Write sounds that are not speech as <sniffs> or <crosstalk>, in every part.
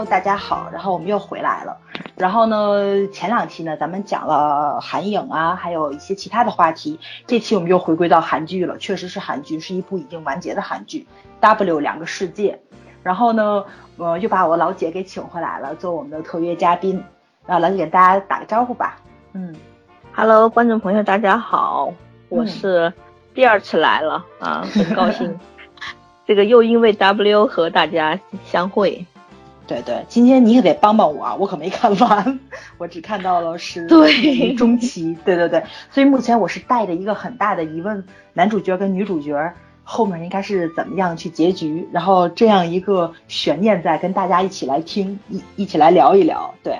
Hello，大家好，然后我们又回来了。然后呢，前两期呢，咱们讲了韩影啊，还有一些其他的话题。这期我们又回归到韩剧了，确实是韩剧，是一部已经完结的韩剧《W 两个世界》。然后呢，呃，又把我老姐给请回来了，做我们的特约嘉宾。啊，老姐给大家打个招呼吧。嗯，Hello，观众朋友，大家好，我是第二次来了啊，很高兴。<laughs> 这个又因为 W 和大家相会。对对，今天你可得帮帮我啊，我可没看完，<laughs> 我只看到了是对中期，对对对，所以目前我是带着一个很大的疑问，男主角跟女主角后面应该是怎么样去结局，然后这样一个悬念在，跟大家一起来听一一起来聊一聊，对，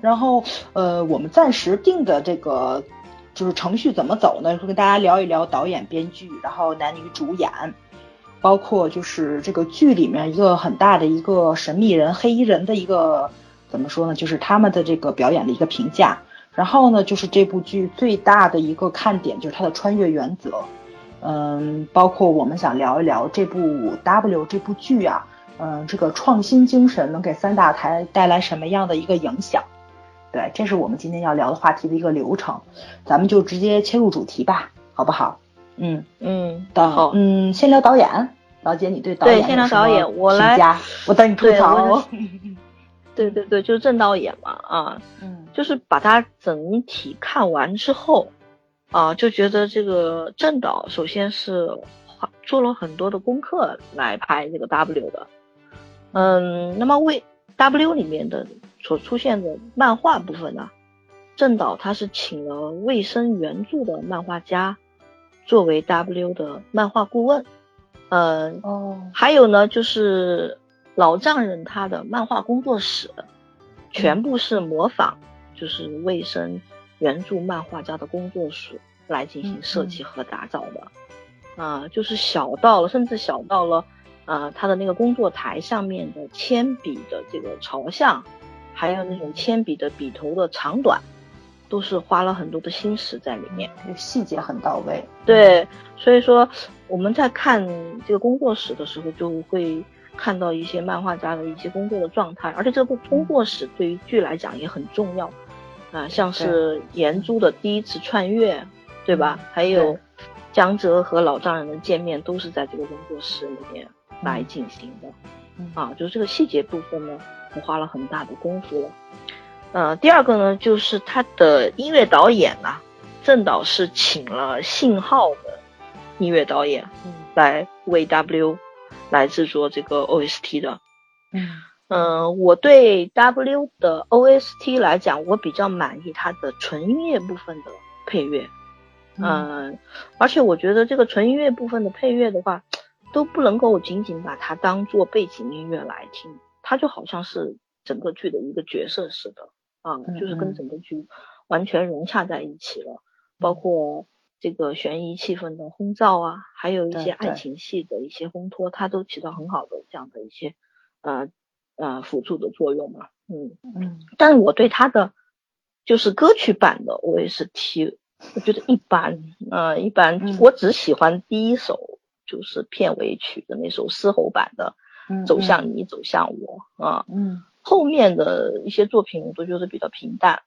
然后呃，我们暂时定的这个就是程序怎么走呢？会跟大家聊一聊导演、编剧，然后男女主演。包括就是这个剧里面一个很大的一个神秘人黑衣人的一个怎么说呢？就是他们的这个表演的一个评价。然后呢，就是这部剧最大的一个看点就是它的穿越原则。嗯，包括我们想聊一聊这部 W 这部剧啊，嗯，这个创新精神能给三大台带来什么样的一个影响？对，这是我们今天要聊的话题的一个流程。咱们就直接切入主题吧，好不好？嗯嗯，好，嗯，先聊导演，老姐，你对导演对，先聊导演，我来，我等你吐槽。<laughs> 对对对，就是郑导演嘛，啊，嗯，就是把他整体看完之后，啊，就觉得这个郑导首先是做了很多的功课来拍这个 W 的，嗯，那么为 W 里面的所出现的漫画部分呢，郑导他是请了卫生原著的漫画家。作为 W 的漫画顾问，嗯，哦，还有呢，就是老丈人他的漫画工作室，全部是模仿，就是卫生原著漫画家的工作室来进行设计和打造的，啊，就是小到了，甚至小到了，啊，他的那个工作台上面的铅笔的这个朝向，还有那种铅笔的笔头的长短。都是花了很多的心思在里面，细节很到位。对，所以说我们在看这个工作室的时候，就会看到一些漫画家的一些工作的状态，而且这个工作室对于剧来讲也很重要啊，像是岩珠的第一次穿越，对吧？还有江哲和老丈人的见面，都是在这个工作室里面来进行的。啊，就是这个细节部分呢，我花了很大的功夫了。呃，第二个呢，就是他的音乐导演呐，郑导是请了信号的音乐导演来为 W 来制作这个 OST 的。嗯嗯，我对 W 的 OST 来讲，我比较满意它的纯音乐部分的配乐。嗯，而且我觉得这个纯音乐部分的配乐的话，都不能够仅仅把它当做背景音乐来听，它就好像是整个剧的一个角色似的。啊，就是跟整个剧完全融洽在一起了，包括这个悬疑气氛的烘造啊，还有一些爱情戏的一些烘托，它都起到很好的这样的一些呃呃辅助的作用嘛。嗯嗯，但是我对它的就是歌曲版的我也是提我觉得一般，呃一般，我只喜欢第一首就是片尾曲的那首嘶吼版的《走向你，走向我》啊。嗯。后面的一些作品我都觉得比较平淡，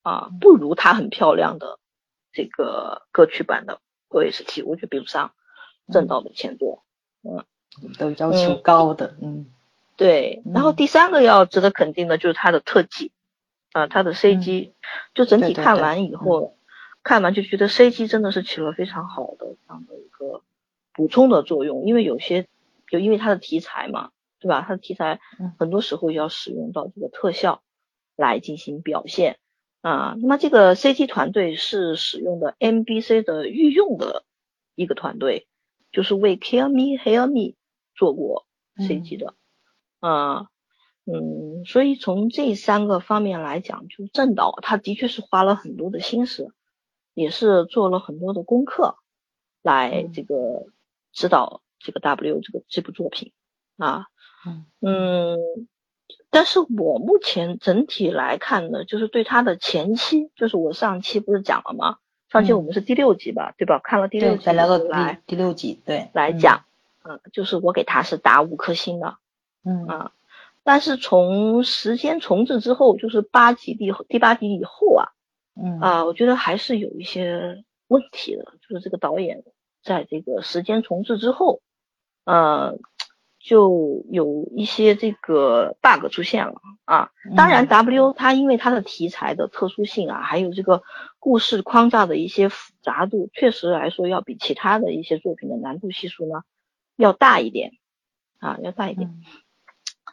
啊，不如他很漂亮的这个歌曲版的我觉得比不上正道的前作，嗯，都要求高的，嗯，对。然后第三个要值得肯定的就是他的特技，啊，他的 CG，就整体看完以后，看完就觉得 CG 真的是起了非常好的这样的一个补充的作用，因为有些就因为它的题材嘛。对吧？它的题材很多时候要使用到这个特效来进行表现啊。那么这个 CG 团队是使用的 MBC 的御用的一个团队，就是为 Kill Me Heal Me 做过 CG 的啊。嗯，所以从这三个方面来讲，就正导他的确是花了很多的心思，也是做了很多的功课来这个指导这个 W 这个这部作品啊。嗯，但是我目前整体来看呢，就是对他的前期，就是我上期不是讲了吗？上期我们是第六集吧，对吧？看了第六集，再聊个第第六集，对，来讲，嗯，就是我给他是打五颗星的，嗯啊，但是从时间重置之后，就是八集第第八集以后啊，嗯啊，我觉得还是有一些问题的，就是这个导演在这个时间重置之后，呃，就有一些这个 bug 出现了啊。当然，W 它因为它的题材的特殊性啊，还有这个故事框架的一些复杂度，确实来说要比其他的一些作品的难度系数呢要大一点啊，要大一点。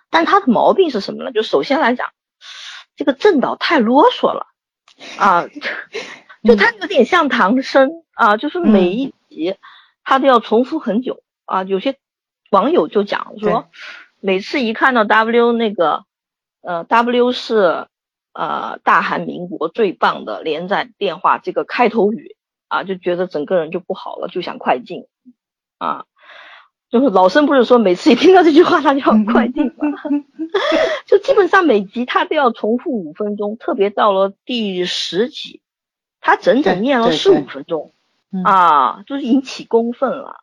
但它的毛病是什么呢？就首先来讲，这个正导太啰嗦了啊，就他有点像唐僧啊，就是每一集他都要重复很久啊。有些网友就讲说，每次一看到 W 那个，呃，W 是呃大韩民国最棒的连载电话这个开头语啊，就觉得整个人就不好了，就想快进啊。就是老生不是说每次一听到这句话他就要快进吗？<laughs> 就基本上每集他都要重复五分钟，特别到了第十集，他整整念了十五分钟，啊，就是引起公愤了，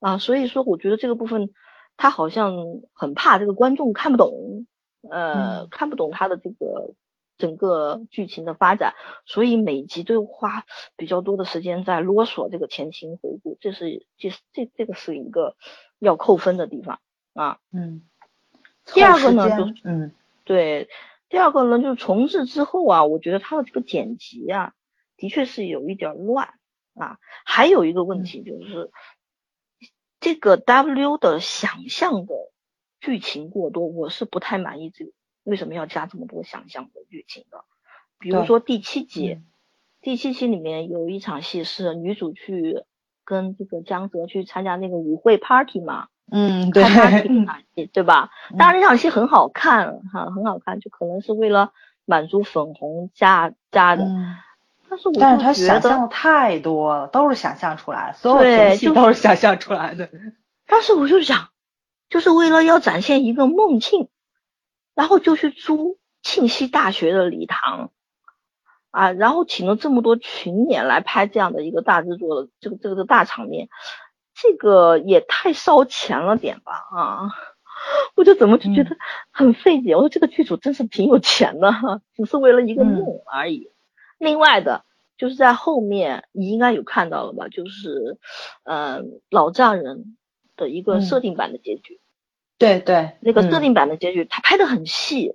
啊，所以说我觉得这个部分他好像很怕这个观众看不懂，呃，看不懂他的这个。整个剧情的发展，所以每集都花比较多的时间在啰嗦这个前情回顾，这是这这这个是一个要扣分的地方啊。嗯。第二个呢，就嗯，对，第二个呢，就是重置之后啊，我觉得他的这个剪辑啊，的确是有一点乱啊。还有一个问题就是，这个 W 的想象的剧情过多，我是不太满意这个。为什么要加这么多想象的剧情的？比如说第七集，第七集里面有一场戏是女主去跟这个江泽去参加那个舞会 party 嘛，嗯，对，party，<laughs> 对吧？当然那场戏很好看哈，很好看，就可能是为了满足粉红加加的。但是我但是他想象太多了，都是想象出来，所有东西都是想象出来的。<laughs> 但是我就想，就是为了要展现一个梦境。然后就去租庆熙大学的礼堂，啊，然后请了这么多群演来拍这样的一个大制作的这个这个大场面，这个也太烧钱了点吧啊！<laughs> 我就怎么就觉得很费解。我说这个剧组真是挺有钱的，只是为了一个梦而已。另外的就是在后面你应该有看到了吧？就是嗯老丈人的一个设定版的结局。对对，那个设定版的结局，他拍的很细，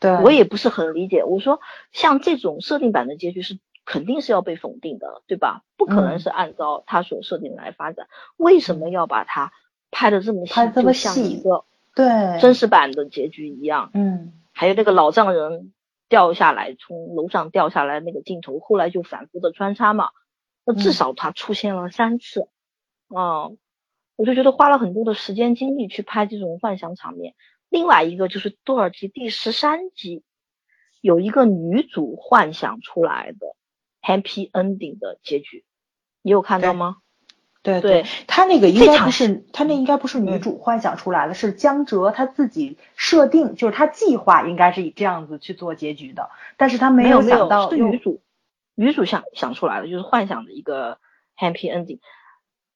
对我也不是很理解。我说像这种设定版的结局是肯定是要被否定的，对吧？不可能是按照他所设定来发展，为什么要把它拍的这么细？就像一个对真实版的结局一样。嗯，还有那个老丈人掉下来，从楼上掉下来那个镜头，后来就反复的穿插嘛，那至少他出现了三次，啊。我就觉得花了很多的时间精力去拍这种幻想场面。另外一个就是《多尔基》第十三集有一个女主幻想出来的 happy ending 的结局，你有看到吗？对对，他那个应该不是，他那应该不是女主幻想出来的，是江哲他自己设定，就是他计划应该是以这样子去做结局的，但是他没有想到是女主，女主想想出来的就是幻想的一个 happy ending，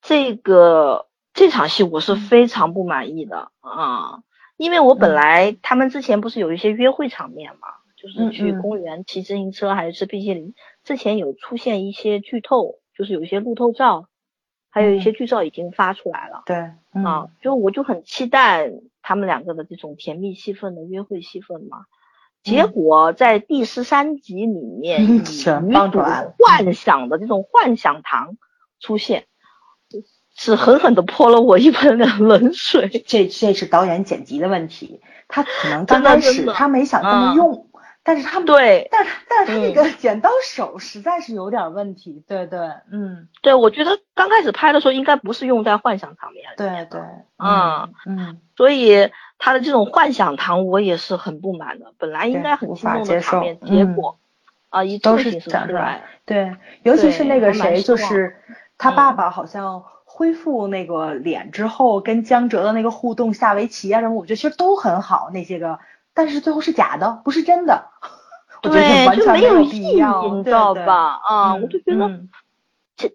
这个。这场戏我是非常不满意的啊，因为我本来他们之前不是有一些约会场面嘛，就是去公园骑自行车还是吃冰淇淋，之前有出现一些剧透，就是有一些路透照，还有一些剧照已经发出来了。对，啊，就我就很期待他们两个的这种甜蜜戏份的约会戏份嘛，结果在第十三集里面，<laughs> 女主幻想的这种幻想糖出现。是狠狠的泼了我一盆冷 <laughs> 水。这这是导演剪辑的问题，他可能 <laughs> 刚开始他没想这么用，但是他们对，但是但是他那个剪刀手实在是有点问题。对对，嗯，对，我觉得刚开始拍的时候应该不是用在幻想场面里。对对，嗯嗯，所以他的这种幻想堂我也是很不满的。本来应该很激动的场面，结果啊，一都是讲出来。对，尤其是那个谁，就是他爸爸好像。恢复那个脸之后，跟江哲的那个互动，下围棋啊什么，我觉得其实都很好那些个，但是最后是假的，不是真的。对，就没有意义，你知道吧？啊，我就觉得这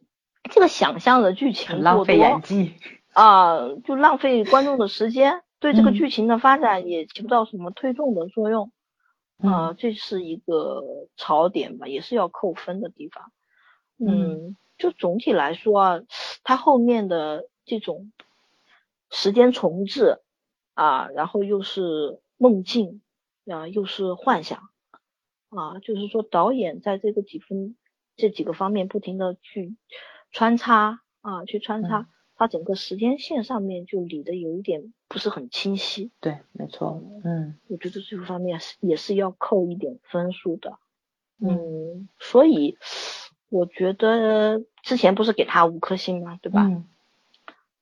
这个想象的剧情浪费演技啊，就浪费观众的时间对这个嗯剧情的发展也起不到什么推动的作用。嗯啊、这是一个槽点吧，也是要扣分的地方。嗯，就总体来说啊，它后面的这种时间重置啊，然后又是梦境啊，又是幻想啊，就是说导演在这个几分这几个方面不停的去穿插啊，去穿插，嗯它整个时间线上面就理的有一点不是很清晰。对，没错，嗯我觉得这个方面是也是要扣一点分数的。嗯嗯，所以我觉得之前不是给他五颗星嘛，对吧？嗯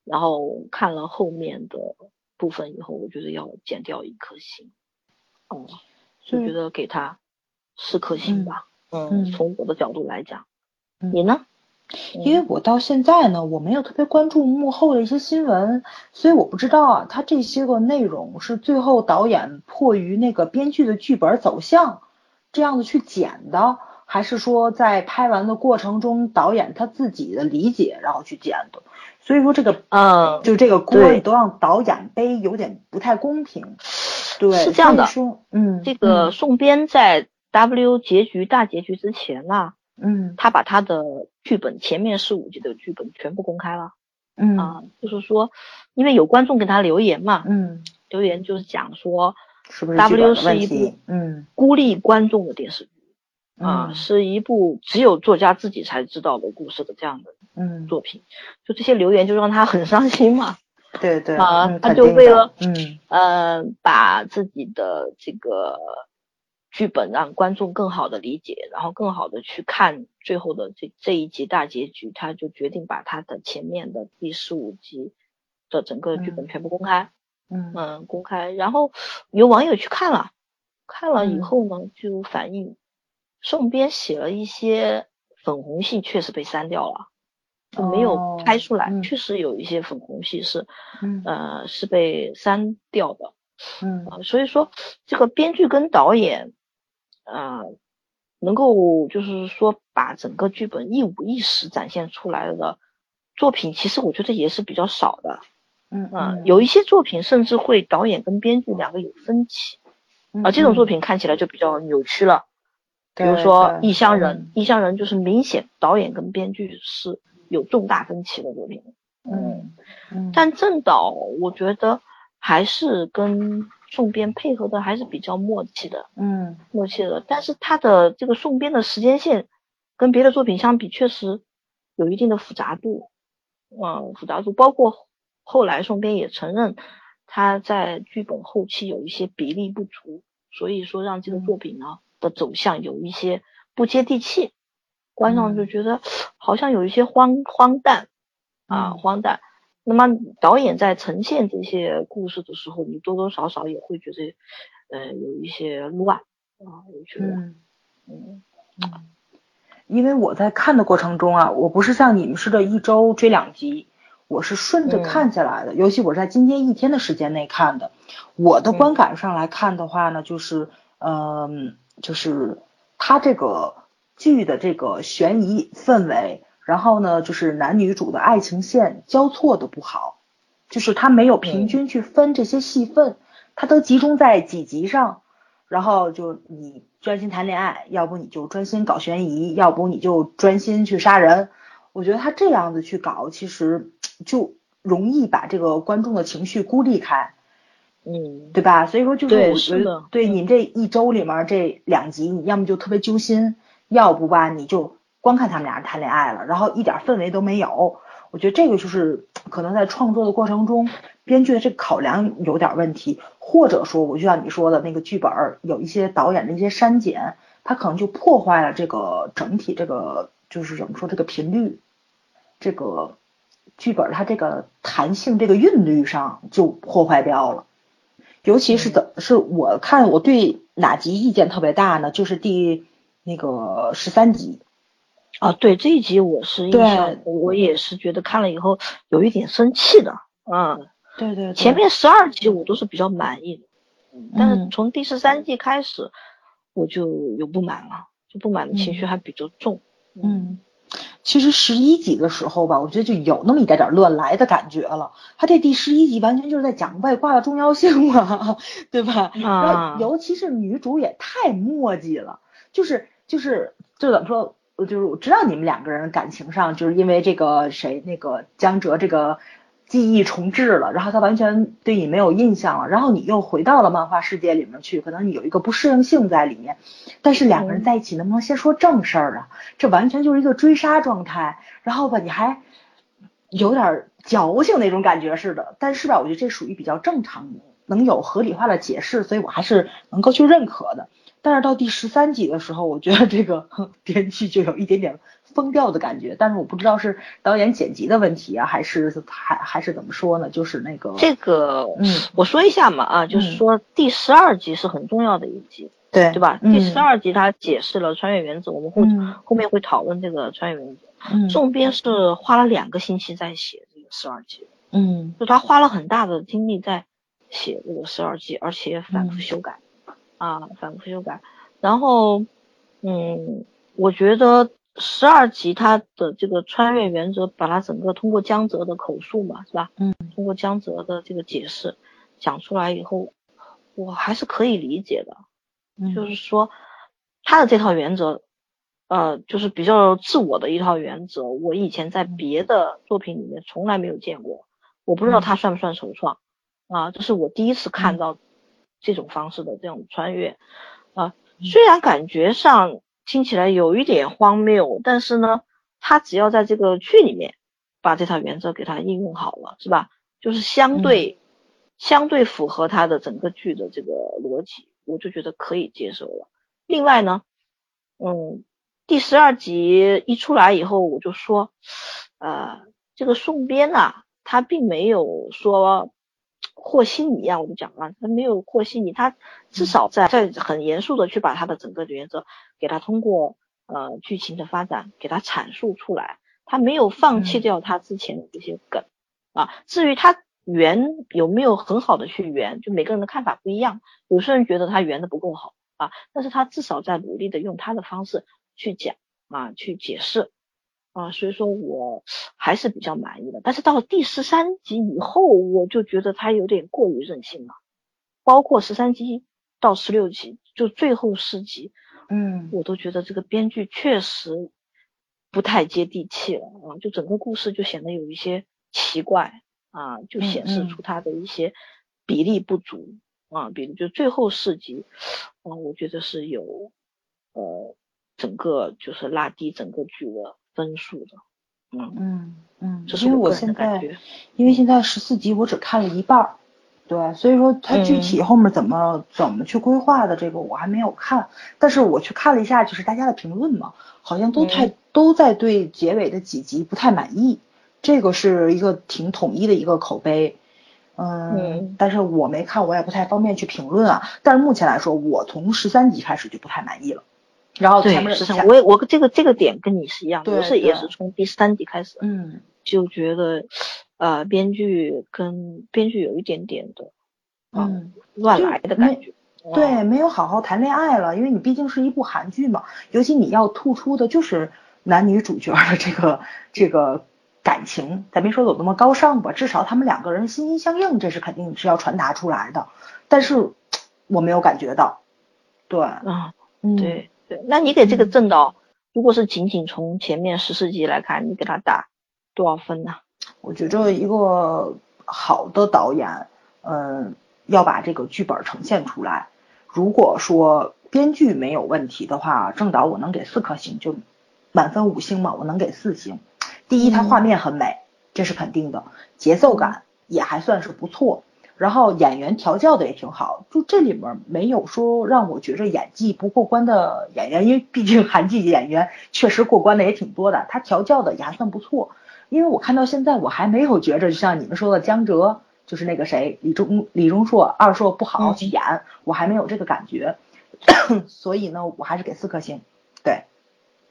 然后看了后面的部分以后，我觉得要减掉一颗星。哦、就觉得给他四颗星吧。嗯从我的角度来讲，嗯你呢？因为我到现在呢，我没有特别关注幕后的一些新闻，所以我不知道啊，他这些个内容是最后导演迫于那个编剧的剧本走向这样子去剪的，还是说在拍完的过程中导演他自己的理解然后去剪的？所以说这个嗯，就这个锅都让导演背，有点不太公平。对，是这样的说，嗯，这个宋编在 W 结局大结局之前呢、嗯，他把他的剧本前面四五集的剧本全部公开了。嗯啊，就是说，因为有观众给他留言嘛，嗯，留言就是讲说是不是 W 是一部题？嗯孤立观众的电视剧啊，嗯。是一部只有作家自己才知道的故事的这样的嗯，作品。就这些留言就让他很伤心嘛，<laughs> 对对啊他就为了嗯。呃，把自己的这个剧本让观众更好的理解，然后更好的去看最后的这这一集大结局，他就决定把他的前面的第十五集的整个剧本嗯。全部公开。嗯。嗯，公开，然后有网友去看了，看了以嗯。后呢，就反映宋编写了一些粉红戏，确实被删掉了，就没有拍出来，哦嗯确实有一些粉红戏是嗯呃是被删掉的嗯啊、所以说这个编剧跟导演啊、呃能够就是说把整个剧本一五一十展现出来的作品，其实我觉得也是比较少的。嗯啊，有一些作品甚至会导演跟编剧两个有分歧，嗯啊，这种作品看起来就比较扭曲了。比如说《异乡人》，《异乡人》就是明显导演跟编剧是有重大分歧的作品。嗯嗯，但郑导我觉得还是跟宋编配合的还是比较默契的，嗯默契的。但是他的这个宋编的时间线跟别的作品相比，确实有一定的复杂度，嗯，复杂度包括后来宋编也承认他在剧本后期有一些比例不足，所以说让这个作品呢的走向有一些不接地气，观众就觉得 <sniffs> 好像有一些荒荒诞啊嗯。荒诞。那么导演在呈现这些故事的时候，你多多少少也会觉得，呃，有一些乱啊，我觉得，嗯嗯。嗯，因为我在看的过程中啊，我不是像你们似的一周追两集，我是顺着嗯看下来的，尤其我是在今天一天的时间内看的。我的嗯。观感上来看的话呢，就是，嗯、就是它这个剧的这个悬疑氛围，然后呢，就是男女主的爱情线交错的不好，就是它没有平均去分这些戏份，它都集中在几集上。然后就你专心谈恋爱，要不你就专心搞悬疑，要不你就专心去杀人。我觉得他这样子去搞，其实就容易把这个观众的情绪孤立开，嗯，对吧？所以说就是对我觉得，对嗯你这一周里面这两集，你要么就特别揪心，要不吧你就光看他们俩人谈恋爱了，然后一点氛围都没有。我觉得这个就是可能在创作的过程中，编剧的这个考量有点问题，或者说我就像你说的那个剧本儿有一些导演的一些删减，它可能就破坏了这个整体这个就是怎么说这个频率，这个剧本儿它这个弹性这个韵律上就破坏掉了。尤其是怎是我看我对哪集意见特别大呢？就是第那个十三集，啊，对这一集我是印象，我也是觉得看了以后有一点生气的，嗯，对对前面十二集我都是比较满意的，嗯但是嗯。从第十三季开始我就有不满了，就不满的情绪嗯。还比较重，嗯，其实十一集的时候吧，我觉得就有那么一点点乱来的感觉了。他这第十一集完全就是在讲外挂的重要性嘛，<laughs> 对吧？然后尤其是女主也太墨迹了，就是就是就怎么说，就是我知道你们两个人感情上就是因为这个谁那个江哲这个。记忆重置了，然后他完全对你没有印象了，然后你又回到了漫画世界里面去，可能你有一个不适应性在里面。但是两个人在一起能不能先说正事儿啊？这完全就是一个追杀状态，然后吧，你还有点矫情那种感觉似的。但是吧，我觉得这属于比较正常，能有合理化的解释，所以我还是能够去认可的。但是到第十三集的时候，我觉得这个 <laughs> 编剧就有一点点。疯掉的感觉，但是我不知道是导演剪辑的问题啊，还是还还是怎么说呢？就是那个这个，嗯，我说一下嘛啊，就是说第十二集是很重要的一集，对对吧？第十二集它解释了穿越原则，我们后后面会讨论这个穿越原则。重编是花了两个星期在写这个十二集，嗯，就他花了很大的精力在写这个十二集，而且反复修改啊，反复修改。然后，嗯，我觉得。十二集它的这个穿越原则，把它整个通过江泽的口述嘛，是吧？嗯，通过江泽的这个解释讲出来以后，我还是可以理解的。嗯，就是说他的这套原则，呃，就是比较自我的一套原则。我以前在别的作品里面从来没有见过，我不知道他算不算首创啊？这是我第一次看到这种方式的这种穿越啊，虽然感觉上。听起来有一点荒谬，但是呢，他只要在这个剧里面把这套原则给它应用好了，是吧？就是相对相对符合他的整个剧的这个逻辑，我就觉得可以接受了。另外呢，嗯，第十二集一出来以后，我就说，呃，这个宋编呐，他并没有说。和稀泥啊，我们讲了，他没有和稀泥，他至少在在很严肃的去把他的整个原则给他通过呃剧情的发展给他阐述出来，他没有放弃掉他之前的这些梗啊。至于他圆有没有很好的去圆，就每个人的看法不一样，有些人觉得他圆的不够好啊，但是他至少在努力的用他的方式去讲啊，去解释。啊，所以说我还是比较满意的，但是到了第十三集以后，我就觉得他有点过于任性了，包括十三集到十六集，就最后四集，嗯，我都觉得这个编剧确实不太接地气了啊，就整个故事就显得有一些奇怪啊，就显示出他的一些比例不足啊，比如就最后四集，啊，我觉得是有呃整个就是拉低整个剧的。分数的，嗯嗯嗯，因为我现在，因为现在十四集我只看了一半儿，对，所以说它具体后面怎么怎么去规划的这个我还没有看，但是我去看了一下，就是大家的评论嘛，好像都太都在对结尾的几集不太满意，这个是一个挺统一的一个口碑，嗯，但是我没看，我也不太方便去评论啊，但是目前来说，我从十三集开始就不太满意了。然后前面是我我这个这个点跟你是一样，我是也是从第三集开始，嗯，就觉得，呃，编剧跟编剧有一点点的，嗯，乱来的感觉，对，没有好好谈恋爱了，因为你毕竟是一部韩剧嘛，尤其你要突出的就是男女主角的这个这个感情，咱别说有那么高尚吧，至少他们两个人心心相印，这是肯定是要传达出来的，但是我没有感觉到，对，啊，对。那你给这个正导，如果是仅仅从前面十四集来看，你给他打多少分呢？我觉着一个好的导演，嗯，要把这个剧本呈现出来。如果说编剧没有问题的话，正导我能给四颗星，就满分五星嘛，我能给四星。第一，它画面很美，这是肯定的，节奏感也还算是不错。然后演员调教的也挺好，就这里面没有说让我觉着演技不过关的演员，因为毕竟韩剧演员确实过关的也挺多的，他调教的也还算不错。因为我看到现在我还没有觉着，就像你们说的江哲，就是那个谁李钟李钟硕二硕不好去演，我还没有这个感觉，<coughs> 所以呢，我还是给四颗星。对，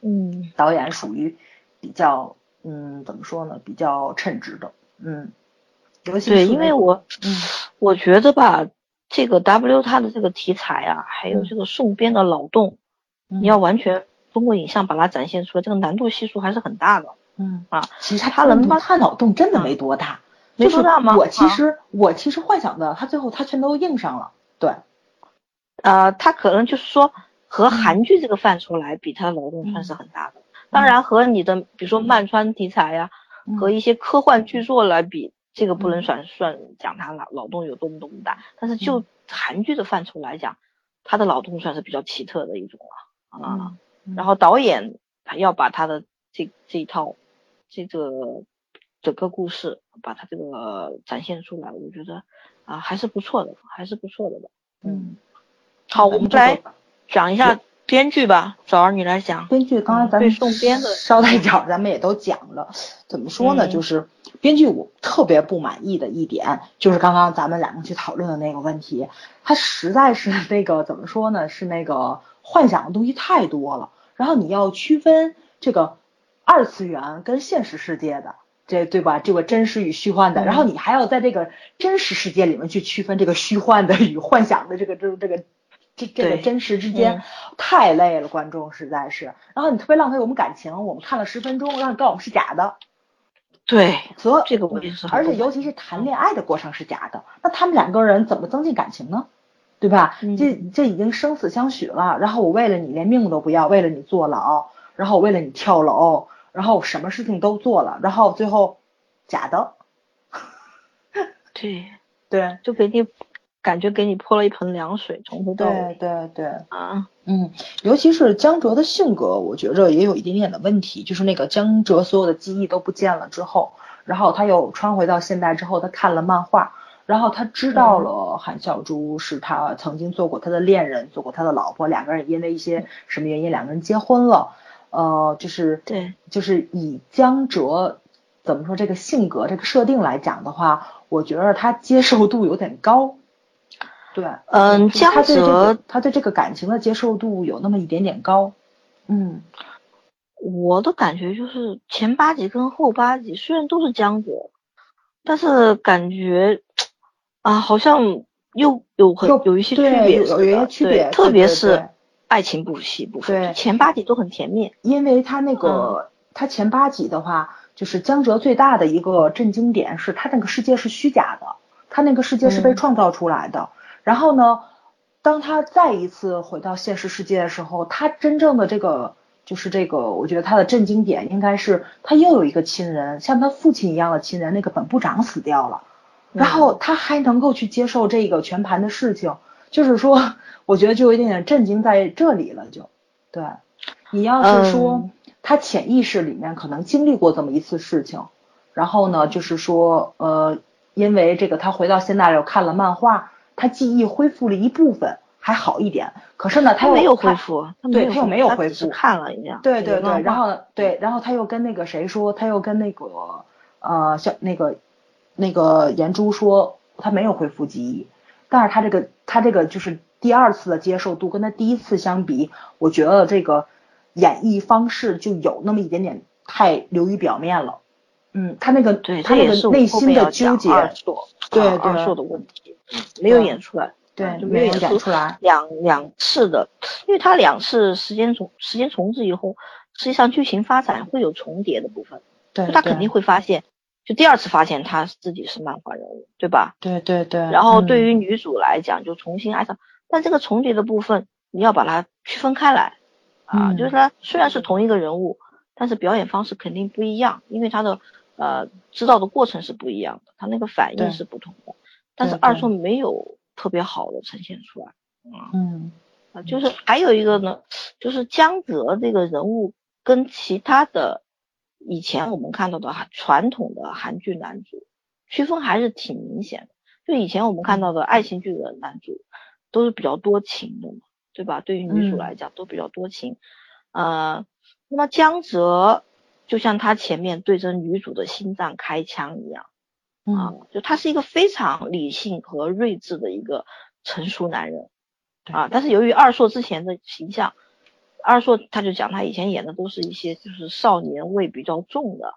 嗯，导演属于比较嗯怎么说呢，比较称职的，嗯。对，因为我，嗯，我觉得吧，这个 W 它的这个题材啊，还有这个宋编的脑洞，你要完全通过影像把它展现出来，这个难度系数还是很大的。嗯。啊，其实他能他脑洞真的没多大，没多大吗？我其实我其实幻想的，他最后他全都应上了。对，呃，他可能就是说和韩剧这个范畴来比，他的脑洞算是很大的。当然和你的比如说漫川题材呀，和一些科幻巨作来比，这个不能算算讲他脑脑洞有多么多么大。但是就韩剧的范畴来讲，他的脑洞算是比较奇特的一种了啊。然后导演他要把他的这这一套。这个整个故事把它这个展现出来，我觉得啊还是不错的，还是不错的吧。嗯，好，我们再来讲一下编剧吧，早儿你来讲。编剧刚才咱们动编的捎带脚咱们也都讲了，怎么说呢？就是编剧我特别不满意的一点，就是刚刚咱们两个去讨论的那个问题，他实在是那个怎么说呢？是那个幻想的东西太多了，然后你要区分这个。二次元跟现实世界的这对吧？这个真实与虚幻的，然后你还要在这个真实世界里面去区分这个虚幻的与幻想的这个这这个这这个真实之间，太累了，观众实在是。然后你特别浪费我们感情，我们看了十分钟，让你告诉我们是假的。对，所以这个我也是。而且尤其是谈恋爱的过程是假的，那他们两个人怎么增进感情呢？对吧？这这已经生死相许了，然后我为了你连命都不要，为了你坐牢，然后我为了你跳楼。然后什么事情都做了，然后最后假的，对 <laughs> 对，就给你感觉给你泼了一盆凉水，从头到尾。对对对啊，嗯，尤其是江哲的性格，我觉着也有一点点的问题，就是那个江哲所有的记忆都不见了之后，然后他又穿回到现代之后，他看了漫画，然后他知道了韩小珠是他曾经做过他的恋人，做过他的老婆，两个人因为一些什么原因，两个人结婚了。呃，就是对，就是以江哲怎么说这个性格这个设定来讲的话，我觉得他接受度有点高。对，嗯，江泽他对这个感情的接受度有那么一点点高。嗯，我的感觉就是前八集跟后八集虽然都是江哲，但是感觉啊，好像又有很有一些区别，有一些区别，特别是。爱情部戏部分，对前八集都很甜蜜，因为他那个他前八集的话，就是江哲最大的一个震惊点是他那个世界是虚假的，他那个世界是被创造出来的。然后呢，当他再一次回到现实世界的时候，他真正的这个就是这个，我觉得他的震惊点应该是他又有一个亲人，像他父亲一样的亲人，那个本部长死掉了，然后他还能够去接受这个全盘的事情。就是说，我觉得就有一点点震惊在这里了。就，对，你要是说他潜意识里面可能经历过这么一次事情，然后呢，就是说，呃，因为这个他回到现代又看了漫画，他记忆恢复了一部分，还好一点。可是呢，他又没有恢复，对他又没有恢复，看了一下。对对对，然后对，然后他又跟那个谁说，他又跟那个呃，像那个那个颜珠说，他没有恢复记忆。但是他这个他这个就是第二次的接受度跟他第一次相比，我觉得这个演绎方式就有那么一点点太流于表面了。嗯，他那个他那个内心的纠结，对对二硕的问题没有演出来，对，就没有演出来两两次的，因为他两次时间重时间重置以后，实际上剧情发展会有重叠的部分，对，他肯定会发现。就第二次发现他自己是漫画人物，对吧？对对对。然后对于女主来讲，就重新爱上，但这个重叠的部分你要把它区分开来啊，就是他虽然是同一个人物，但是表演方式肯定不一样，因为他的呃知道的过程是不一样的，他那个反应是不同的。但是二硕没有特别好的呈现出来。嗯。啊，就是还有一个呢，就是江泽这个人物跟其他的。以前我们看到的传统的韩剧男主区分还是挺明显的，就以前我们看到的爱情剧的男主都是比较多情的嘛，对吧？对于女主来讲都比较多情，呃，那么江泽就像他前面对着女主的心脏开枪一样，啊，就他是一个非常理性和睿智的一个成熟男人，啊，但是由于二硕之前的形象。二硕他就讲他以前演的都是一些就是少年味比较重的，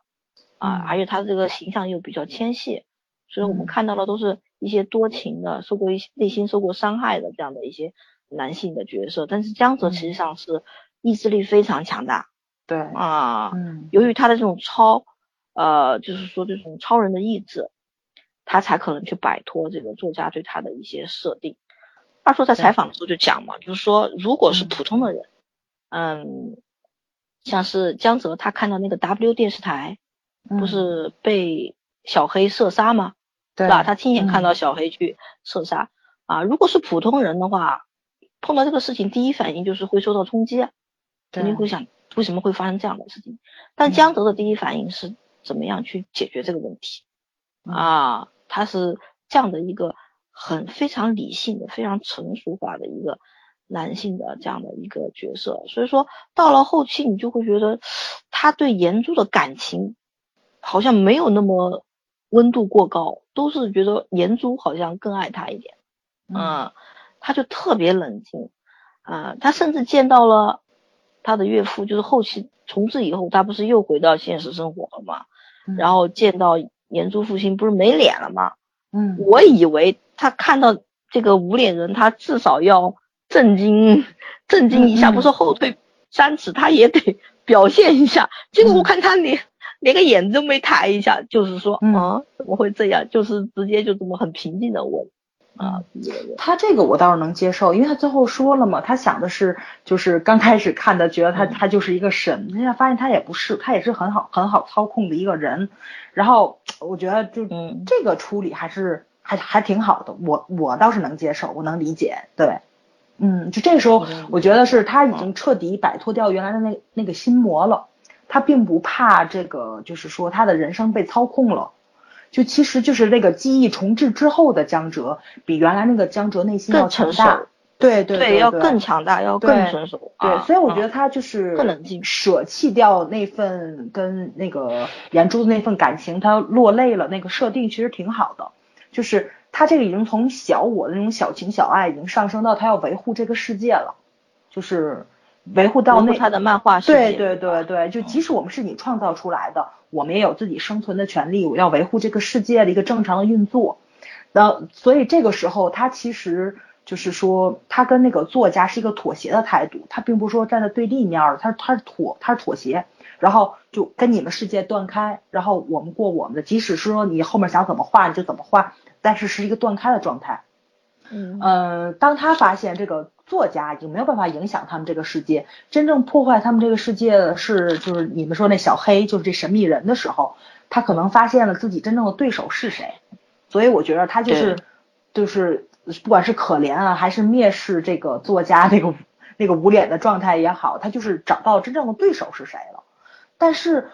啊，而且他这个形象又比较纤细，所以我们看到的都是一些多情的、受过一些内心受过伤害的这样的一些男性的角色。但是江泽实际上是意志力非常强大。对啊，嗯，由于他的这种超，呃，就是说这种超人的意志，他才可能去摆脱这个作家对他的一些设定。二叔在采访的时候就讲嘛，就是说如果是普通的人，嗯，像是江泽他看到那个 W 电视台，不是被小黑射杀吗？对吧？他亲眼看到小黑去射杀啊。如果是普通人的话，碰到这个事情，第一反应就是会受到冲击啊，肯定会想为什么会发生这样的事情。但江泽的第一反应是怎么样去解决这个问题啊？他是这样的一个很非常理性的、非常成熟化的一个男性的这样的一个角色。所以说到了后期，你就会觉得他对岩珠的感情好像没有那么温度过高。都是觉得颜珠好像更爱他一点，嗯，他就特别冷静，啊，他甚至见到了他的岳父，就是后期从此以后，他不是又回到现实生活了嘛？然后见到颜珠复兴不是没脸了吗？嗯，我以为他看到这个无脸人，他至少要震惊震惊一下，不说后退三尺，他也得 <laughs> 表现一下。结果我看他连。连个眼都没抬一下，就是说，啊，怎么会这样？就是直接就这么很平静的问，啊，他这个我倒是能接受，因为他最后说了嘛，他想的是，就是刚开始看的，觉得他他就是一个神，现在发现他也不是，他也是很好很好操控的一个人，然后我觉得就这个处理还是还还挺好的，我我倒是能接受，我能理解，对，嗯，就这时候我觉得是他已经彻底摆脱掉原来的那那个心魔了。他并不怕这个，就是说他的人生被操控了，就其实就是那个记忆重置之后的江哲，比原来那个江哲内心要强大，对对对，要更强大，要更成熟，对，所以我觉得他就是更冷静，舍弃掉那份跟那个颜珠的那份感情，他落泪了，那个设定其实挺好的，就是他这个已经从小我的那种小情小爱，已经上升到他要维护这个世界了，就是。维护到那他的漫画世界，对对对对，就即使我们是你创造出来的，我们也有自己生存的权利。我要维护这个世界的一个正常的运作。那所以这个时候，他其实就是说，他跟那个作家是一个妥协的态度，他并不是说站在对立面儿，他他是妥他是妥协，然后就跟你们世界断开，然后我们过我们的，即使是说你后面想怎么画你就怎么画，但是是一个断开的状态。嗯，呃当他发现这个。作家已经没有办法影响他们这个世界，真正破坏他们这个世界的是，就是你们说那小黑，就是这神秘人的时候，他可能发现了自己真正的对手是谁，所以我觉得他就是，就是不管是可怜啊，还是蔑视这个作家那个那个无脸的状态也好，他就是找到真正的对手是谁了。但是，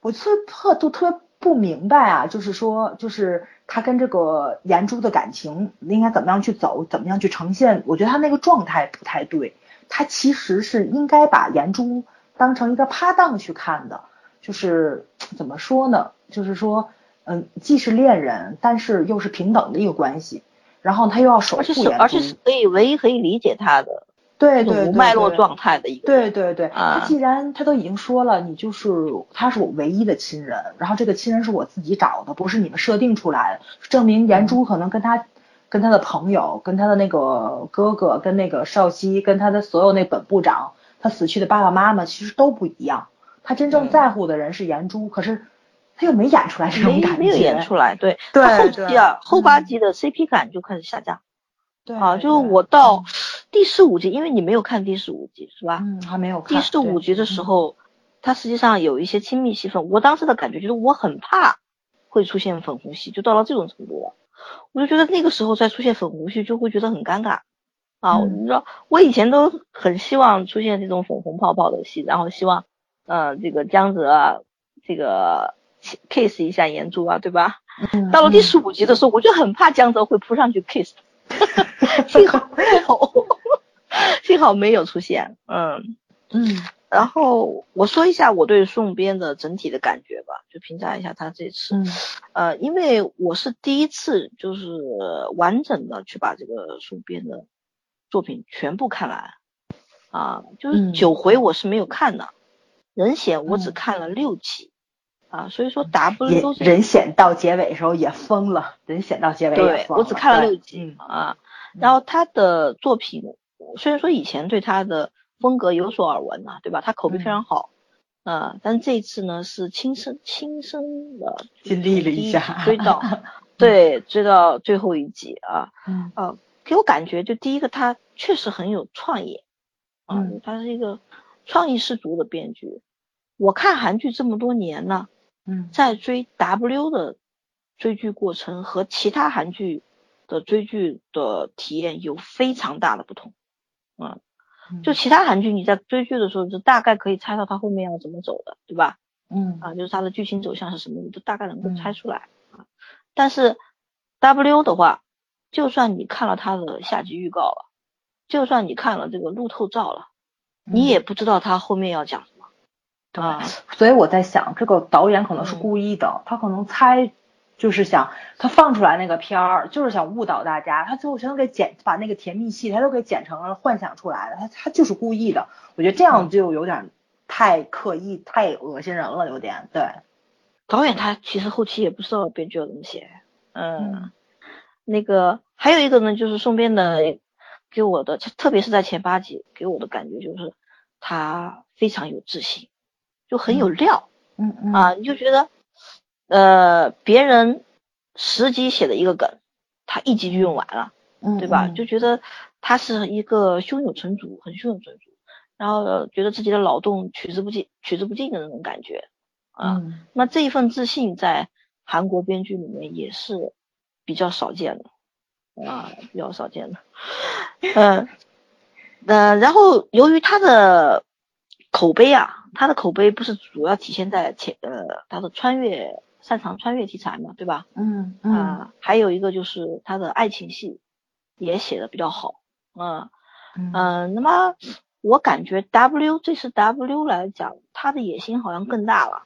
我特特都特别不明白啊，就是说，就是。他跟这个颜珠的感情应该怎么样去走，怎么样去呈现？我觉得他那个状态不太对。他其实是应该把颜珠当成一个趴档去看的，就是怎么说呢？就是说，嗯，既是恋人，但是又是平等的一个关系。然后他又要守护颜珠，而且是可以唯一可以理解他的。对对对，脉络状态的一个。对对对，他既然他都已经说了，你就是他是我唯一的亲人，然后这个亲人是我自己找的，不是你们设定出来的，证明颜珠可能跟他跟他的朋友、跟他的那个哥哥、跟那个少熙、跟他的所有那本部长、他死去的爸爸妈妈其实都不一样。他真正在乎的人是颜珠，可是他又没演出来这种感觉，没有演出来。对，对后期啊，后八集的 CP 感就开始下降。对啊，就是我到第十五集，因为你没有看第十五集是吧？嗯，还没有看。第十五集的时候，它实际上有一些亲密戏份，我当时的感觉就是我很怕会出现粉红戏，就到了这种程度了。我就觉得那个时候再出现粉红戏就会觉得很尴尬啊！你知道，我以前都很希望出现这种粉红泡泡的戏，然后希望，呃，这个江泽啊，这个 kiss 一下颜珠啊，对吧？到了第十五集的时候，我就很怕江泽会扑上去 kiss。<laughs> 幸好没有，幸好没有出现。嗯嗯，然后我说一下我对宋编的整体的感觉吧，就评价一下他这次。呃，因为我是第一次就是完整的去把这个宋编的作品全部看完啊，就是九回我是没有看的，人显我只看了六集。啊，所以说 W 人显到结尾的时候也疯了，人显到结尾也疯了。对，我只看了六集啊。然后他的作品，虽然说以前对他的风格有所耳闻呐，对吧？他口碑非常好，呃，但这一次呢是亲身亲身的经历了一下，追到，<laughs> 对，追到最后一集啊，嗯呃，给我感觉就第一个他确实很有创意，嗯，他是一个创意十足的编剧。我看韩剧这么多年了，嗯，在追 W 的追剧过程和其他韩剧的追剧的体验有非常大的不同，嗯。就其他韩剧，你在追剧的时候，就大概可以猜到它后面要怎么走的，对吧？嗯啊，就是它的剧情走向是什么，你都大概能够猜出来啊。但是 W 的话，就算你看了它的下集预告了，就算你看了这个路透照了，你也不知道它后面要讲什么。对，所以我在想，这个导演可能是故意的，他可能猜。就是想他放出来那个片儿，就是想误导大家。他最后全都给剪，把那个甜蜜戏他都给剪成了幻想出来的。他他就是故意的。我觉得这样就有点太刻意、太恶心人了，有点。对，导演他其实后期也不知道编剧要怎么写。嗯，那个还有一个呢，就是宋编的给我的，特别是在前八集给我的感觉就是他非常有自信，就很有料。嗯嗯啊，你就觉得。呃，别人十集写的一个梗，他一集就用完了，嗯，对吧？就觉得他是一个胸有成竹，很胸有成竹，然后觉得自己的劳动取之不尽，取之不尽的那种感觉啊。那这一份自信在韩国编剧里面也是比较少见的啊，比较少见的。嗯，呃，然后由于他的口碑啊，他的口碑不是主要体现在前呃他的穿越。擅长穿越题材嘛，对吧？嗯嗯。啊，还有一个就是他的爱情戏也写的比较好。嗯嗯。那么我感觉 W 这次 W 来讲，他的野心好像更大了。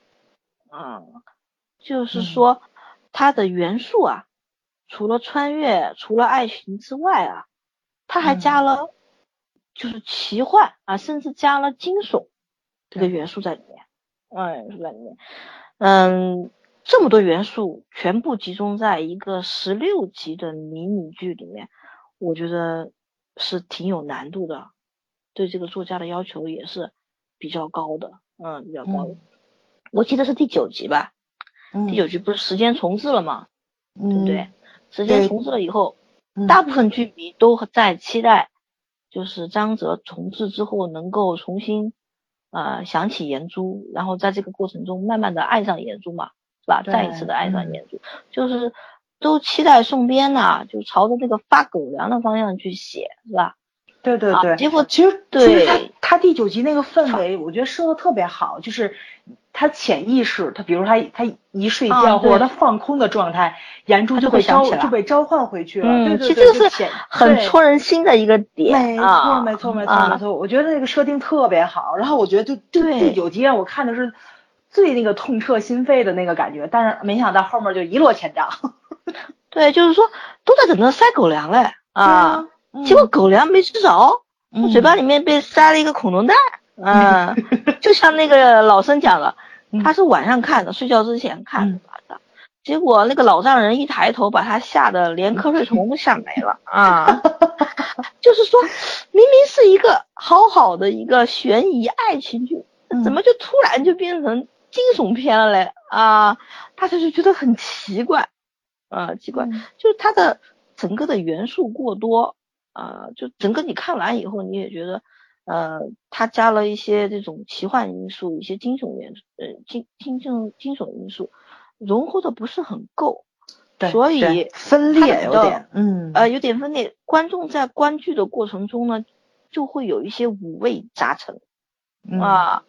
嗯。就是说，他的元素啊，除了穿越、除了爱情之外啊，他还加了就是奇幻啊，甚至加了惊悚这个元素在里面。嗯，元素在里面。嗯。这么多元素全部集中在一个十六集的迷你剧里面，我觉得是挺有难度的，对这个作家的要求也是比较高的，嗯，比较高的。我记得是第九集吧，第九集不是时间重置了吗？对不对？时间重置了以后，大部分剧迷都在期待，就是张哲重置之后能够重新呃想起颜珠，然后在这个过程中慢慢的爱上颜珠嘛。是吧？再一次的爱上颜珠，就是都期待宋编呐，就朝着那个发狗粮的方向去写，是吧？对对对。结果其实对他他第九集那个氛围，我觉得设的特别好，就是他潜意识，他比如他他一睡觉或者他放空的状态，颜珠就被召就被召唤回去了。嗯，其实这个是很戳人心的一个点。没错没错没错没错，我觉得那个设定特别好。然后我觉得就就第九集让我看的是。最那个痛彻心扉的那个感觉，但是没想到后面就一落千丈。<laughs> 对，就是说都在等着塞狗粮嘞啊，结果狗粮没吃着，嘴巴里面被塞了一个恐龙蛋。<laughs> 嗯，就像那个老生讲的，他是晚上看的，睡觉之前看的，结果那个老丈人一抬头，把他吓得连瞌睡虫都吓没了啊。<laughs> 就是说明明是一个好好的一个悬疑爱情剧，怎么就突然就变成？惊悚片了嘞。啊，大家就觉得很奇怪，啊奇怪，就是它的整个的元素过多。啊，就整个你看完以后你也觉得，呃，它加了一些这种奇幻因素，一些惊悚元素，呃惊惊悚惊悚因素融合的不是很够，所以分裂有点，嗯。呃有点分裂，观众在观剧的过程中呢，就会有一些五味杂陈。啊。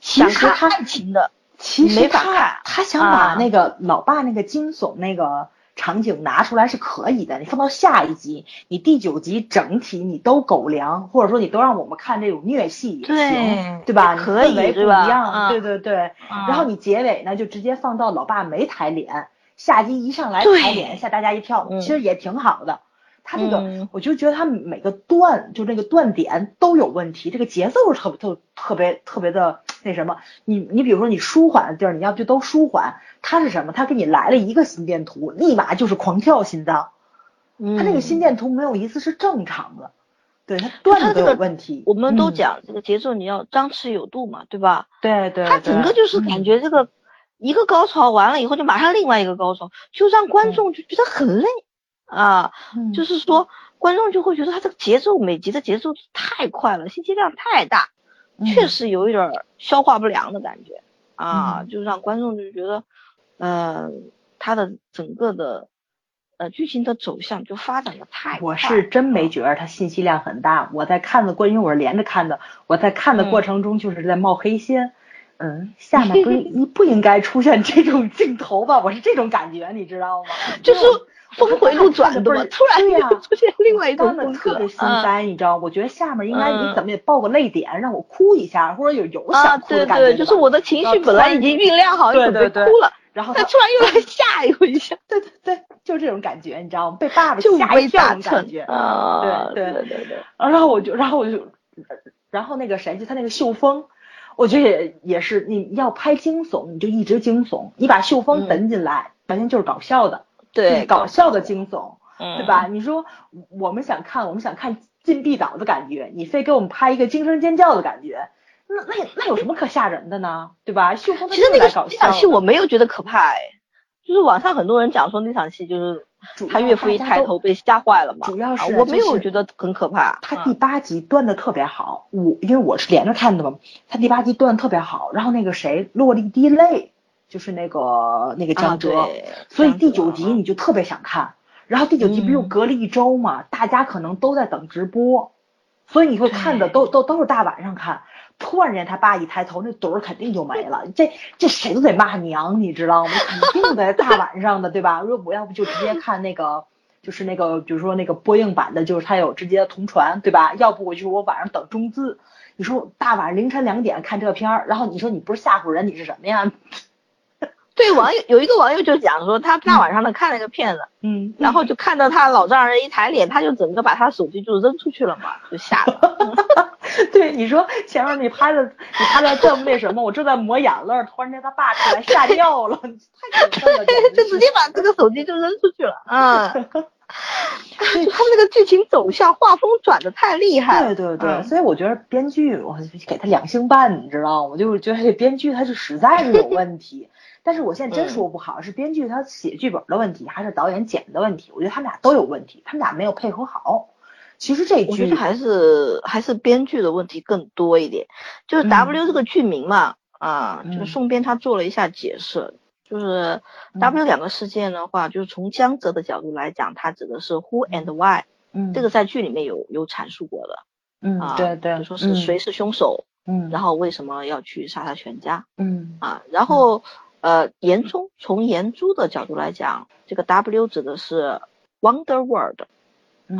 其实他爱情的，其实他他想把那个老爸那个惊悚那个场景拿出来是可以的，你放到下一集，你第九集整体你都狗粮，或者说你都让我们看这种虐戏也行，对吧？可以不一样，对对对。然后你结尾呢就直接放到老爸没抬脸，下集一上来抬脸吓大家一跳，其实也挺好的。他这个，我就觉得他每个段就那个断点都有问题，这个节奏是特别特特别特别的那什么。你你比如说你舒缓的地儿，你要不就都舒缓。他是什么？他给你来了一个心电图，立马就是狂跳心脏。他那个心电图没有一次是正常的，对他段子都有问题。我们都讲这个节奏你要张弛有度嘛，对吧？对对。他整个就是感觉这个一个高潮完了以后就马上另外一个高潮，就让观众就觉得很累啊。就是说观众就会觉得他这个节奏每集的节奏太快了，信息量太大，确实有一点消化不良的感觉啊，就让观众就觉得，呃，他的整个的。呃，剧情的走向就发展的太……我是真没觉得它信息量很大。我在看的过，因为我是连着看的，我在看的过程中就是在冒黑线。嗯，下面不应 <laughs> 不应该出现这种镜头吧？我是这种感觉，你知道吗？就是峰回路转的嘛，突然呀出现另外一种风格，特别心塞，你知道？我觉得下面应该你怎么也爆个泪点，让我哭一下，或者有有想哭的感觉。对对，就是我的情绪本来已经酝酿好，准备哭了。然后他突然又来 <laughs> 吓我一下，对对对，就这种感觉，你知道吗？被爸爸吓一跳的感觉啊！对对对对。然后我就，然后我就，然后那个谁，就他那个秀峰，我觉得也也是，你要拍惊悚，你就一直惊悚，你把秀峰等进来，完全就是搞笑的，对，搞笑的惊悚，嗯对吧？你说我们想看，我们想看禁闭岛的感觉，你非给我们拍一个惊声尖叫的感觉。那那那有什么可吓人的呢？对吧？秀峰其实那个那场戏我没有觉得可怕哎，就是网上很多人讲说那场戏就是他岳父一抬头被吓坏了嘛。主要是我没有觉得很可怕。他第八集断的特别好，我因为我是连着看的嘛，他第八集断的特别好。然后那个谁落了一滴泪，就是那个那个江哲，所以第九集你就特别想看。然后第九集不又隔了一周嘛，大家可能都在等直播，所以你会看的都都都是大晚上看。突然间，他爸一抬头，那盹儿肯定就没了。这这谁都得骂娘，你知道吗？肯定在大晚上的，对吧？说我要不就直接看那个，就是那个，比如说那个播映版的，就是他有直接同传，对吧？要不我就是我晚上等中字。你说大晚上凌晨两点看这片儿，然后你说你不是吓唬人，你是什么呀？对网友有一个网友就讲说，他大晚上的看那个片子，嗯，然后就看到他老丈人一抬脸，他就整个把他手机就扔出去了嘛，就吓了。<laughs> 对，你说前面你拍的，你拍的这么那什么，我正在抹眼泪，突然间他爸出来吓尿了，太可笑了，<laughs> 就直接把这个手机就扔出去了，啊。<laughs> 他们那个剧情走向、画风转的太厉害了。对对对，所以我觉得编剧我给他两星半，你知道吗？我就觉得这编剧他是实在是有问题。但是我现在真说不好，是编剧他写剧本的问题，还是导演剪的问题？我觉得他们俩都有问题，他们俩没有配合好。其实这剧还是还是编剧的问题更多一点。就是 W 这个剧名嘛，啊，就是宋编他做了一下解释，就是 W 两个事件的话，就是从江泽的角度来讲，他指的是 Who and Why，嗯，这个在剧里面有有阐述过的，嗯，对对，就说是谁是凶手，嗯，然后为什么要去杀他全家，嗯，啊，然后。呃，岩中从岩珠的角度来讲，这个 W 指的是 Wonder World，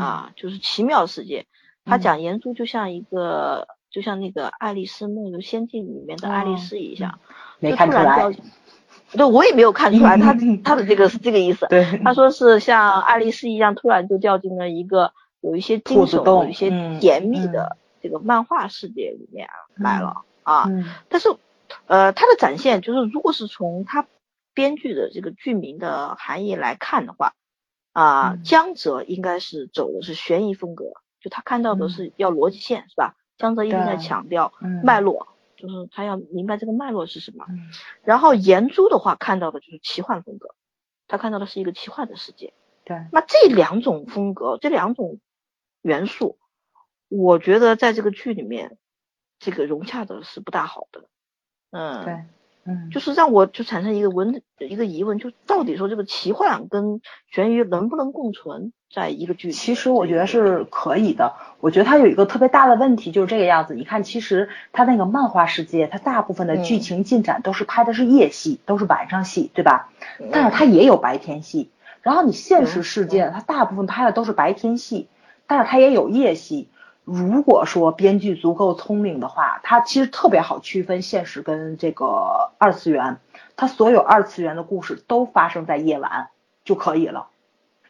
啊，就是奇妙世界。他讲岩珠就像一个，就像那个《爱丽丝梦游仙境》里面的爱丽丝一样，没看出来。对，我也没有看出来，<laughs> 他他的这个是这个意思。对，他说是像爱丽丝一样，突然就掉进了一个有一些惊悚、有一些甜蜜的这个漫画世界里面来了啊。但是。呃，它的展现就是，如果是从它编剧的这个剧名的含义来看的话，啊，江泽应该是走的是悬疑风格，就他看到的是要逻辑线，是吧？江泽一直在强调脉络，就是他要明白这个脉络是什么。然后颜珠的话看到的就是奇幻风格，他看到的是一个奇幻的世界。对，那这两种风格，这两种元素，我觉得在这个剧里面，这个融洽的是不大好的。嗯，对，嗯，就是让我就产生一个问一个疑问，就到底说这个奇幻跟悬疑能不能共存在一个剧？其实我觉得是可以的。我觉得它有一个特别大的问题就是这个样子。你看，其实它那个漫画世界，它大部分的剧情进展都是拍的是夜戏，都是晚上戏，对吧？但是它也有白天戏。然后你现实世界，它大部分拍的都是白天戏，但是它也有夜戏。如果说编剧足够聪明的话，他其实特别好区分现实跟这个二次元，他所有二次元的故事都发生在夜晚就可以了。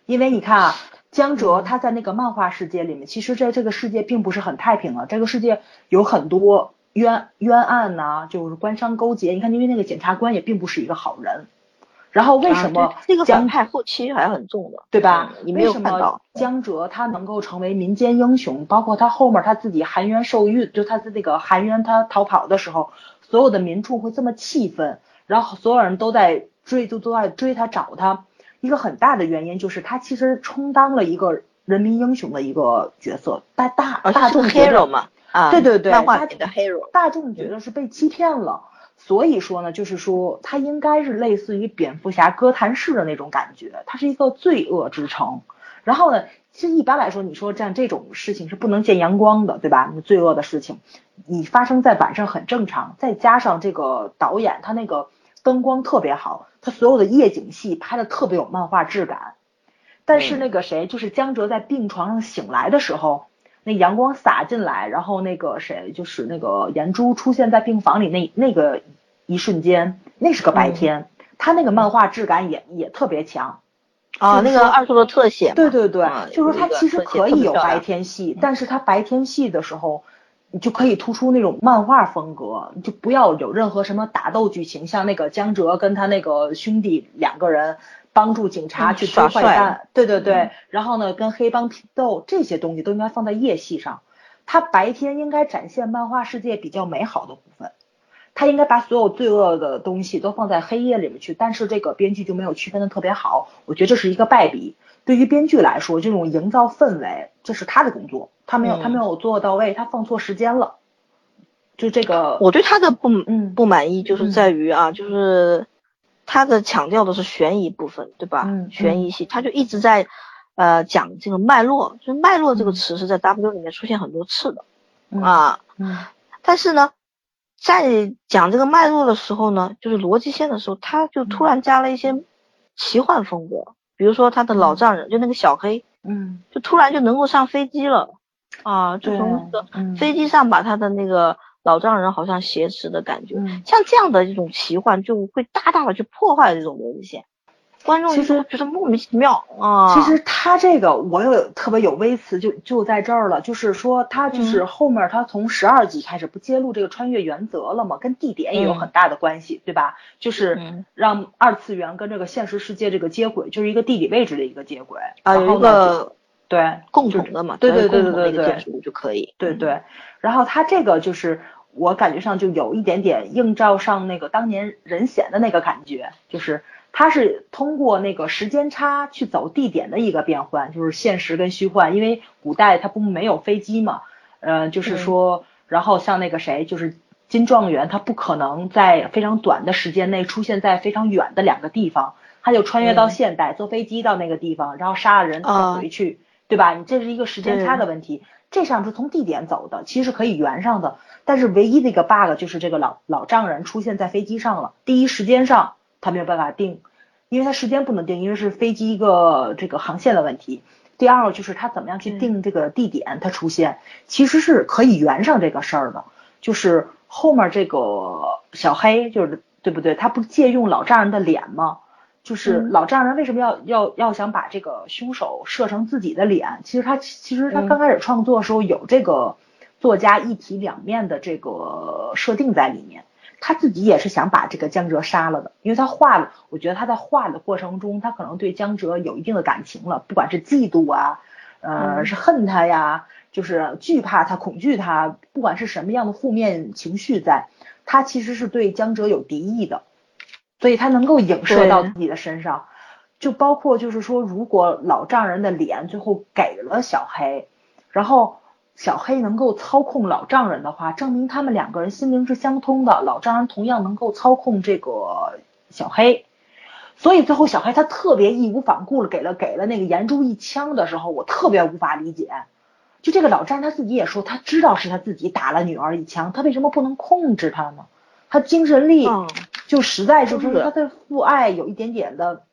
因为你看啊，江哲他在那个漫画世界里面，其实在这个世界并不是很太平了，这个世界有很多冤冤案呐，就是官商勾结。你看，因为那个检察官也并不是一个好人，然后为什么这个反派后期还很重的，对吧？你没有看到江哲他能够成为民间英雄，包括他后面他自己含冤受狱，就他的那个含冤他逃跑的时候，所有的民众会这么气愤，然后所有人都在追，都都在追他找他。一个很大的原因就是他其实充当了一个人民英雄的一个角色，大大大众 hero 嘛，啊，对对对，漫画里的 hero，大众觉得是被欺骗了。所以说呢，就是说它应该是类似于蝙蝠侠哥谭市的那种感觉，它是一个罪恶之城。然后呢，其实一般来说，你说像这种事情是不能见阳光的，对吧？你罪恶的事情，你发生在晚上很正常。再加上这个导演他那个灯光特别好，他所有的夜景戏拍的特别有漫画质感。但是那个谁，就是江哲在病床上醒来的时候。那阳光洒进来，然后那个谁，就是那个颜珠出现在病房里那那个一瞬间，那是个白天，他那个漫画质感也也特别强啊，那个二度的特写，对对对，就是说他其实可以有白天戏，但是他白天戏的时候，你就可以突出那种漫画风格，就不要有任何什么打斗剧情，像那个江哲跟他那个兄弟两个人。帮助警察去抓坏蛋，对对对，然后呢，跟黑帮拼斗这些东西都应该放在夜戏上，他白天应该展现漫画世界比较美好的部分，他应该把所有罪恶的东西都放在黑夜里面去，但是这个编剧就没有区分的特别好，我觉得这是一个败笔。对于编剧来说，这种营造氛围这是他的工作，他没有他没有做到位，他放错时间了，就这个，我对他的不嗯。不满意就是在于啊，就是。他的强调的是悬疑部分，对吧？嗯，悬疑戏，他就一直在，呃，讲这个脉络，就是脉络这个词是在 W 里面出现很多次的，啊，嗯，但是呢，在讲这个脉络的时候呢，就是逻辑线的时候，他就突然加了一些奇幻风格，比如说他的老丈人，就那个小黑，嗯，就突然就能够上飞机了，啊，就从那个飞机上把他的那个。老丈人好像挟持的感觉，像这样的一种奇幻就会大大的去破坏这种逻辑线，观众其实觉得莫名其妙啊。其实他这个我有特别有微词，就就在这儿了，就是说他就是后面他从十二集开始不揭露这个穿越原则了嘛，跟地点也有很大的关系，对吧？就是让二次元跟这个现实世界这个接轨，就是一个地理位置的一个接轨啊，有一个对共同的嘛，对对对对对对，就可以，对对。然后他这个就是我感觉上就有一点点映照上那个当年任贤的那个感觉，就是他是通过那个时间差去走地点的一个变换，就是现实跟虚幻，因为古代他不没有飞机嘛，呃，就是说，然后像那个谁，就是金状元，他不可能在非常短的时间内出现在非常远的两个地方，他就穿越到现代，坐飞机到那个地方，然后杀了人再回去，对吧？你这是一个时间差的问题。这上是从地点走的，其实是可以圆上的。但是唯一的一个 bug 就是这个老老丈人出现在飞机上了。第一时间上他没有办法定，因为他时间不能定，因为是飞机一个这个航线的问题。第二个就是他怎么样去定这个地点，他出现其实是可以圆上这个事儿的。就是后面这个小黑就是对不对？他不借用老丈人的脸吗？就是老丈人为什么要要要想把这个凶手射成自己的脸？其实他其实他刚开始创作的时候有这个作家一体两面的这个设定在里面，他自己也是想把这个江哲杀了的，因为他画了，我觉得他在画的过程中，他可能对江哲有一定的感情了，不管是嫉妒啊，呃，是恨他呀，就是惧怕他、恐惧他，不管是什么样的负面情绪，在他其实是对江哲有敌意的。所以他能够影射到自己的身上，就包括就是说，如果老丈人的脸最后给了小黑，然后小黑能够操控老丈人的话，证明他们两个人心灵是相通的，老丈人同样能够操控这个小黑，所以最后小黑他特别义无反顾了给了给了那个颜珠一枪的时候，我特别无法理解，就这个老丈人他自己也说，他知道是他自己打了女儿一枪，他为什么不能控制他呢？他精神力。就实在就是他的父爱有一点点的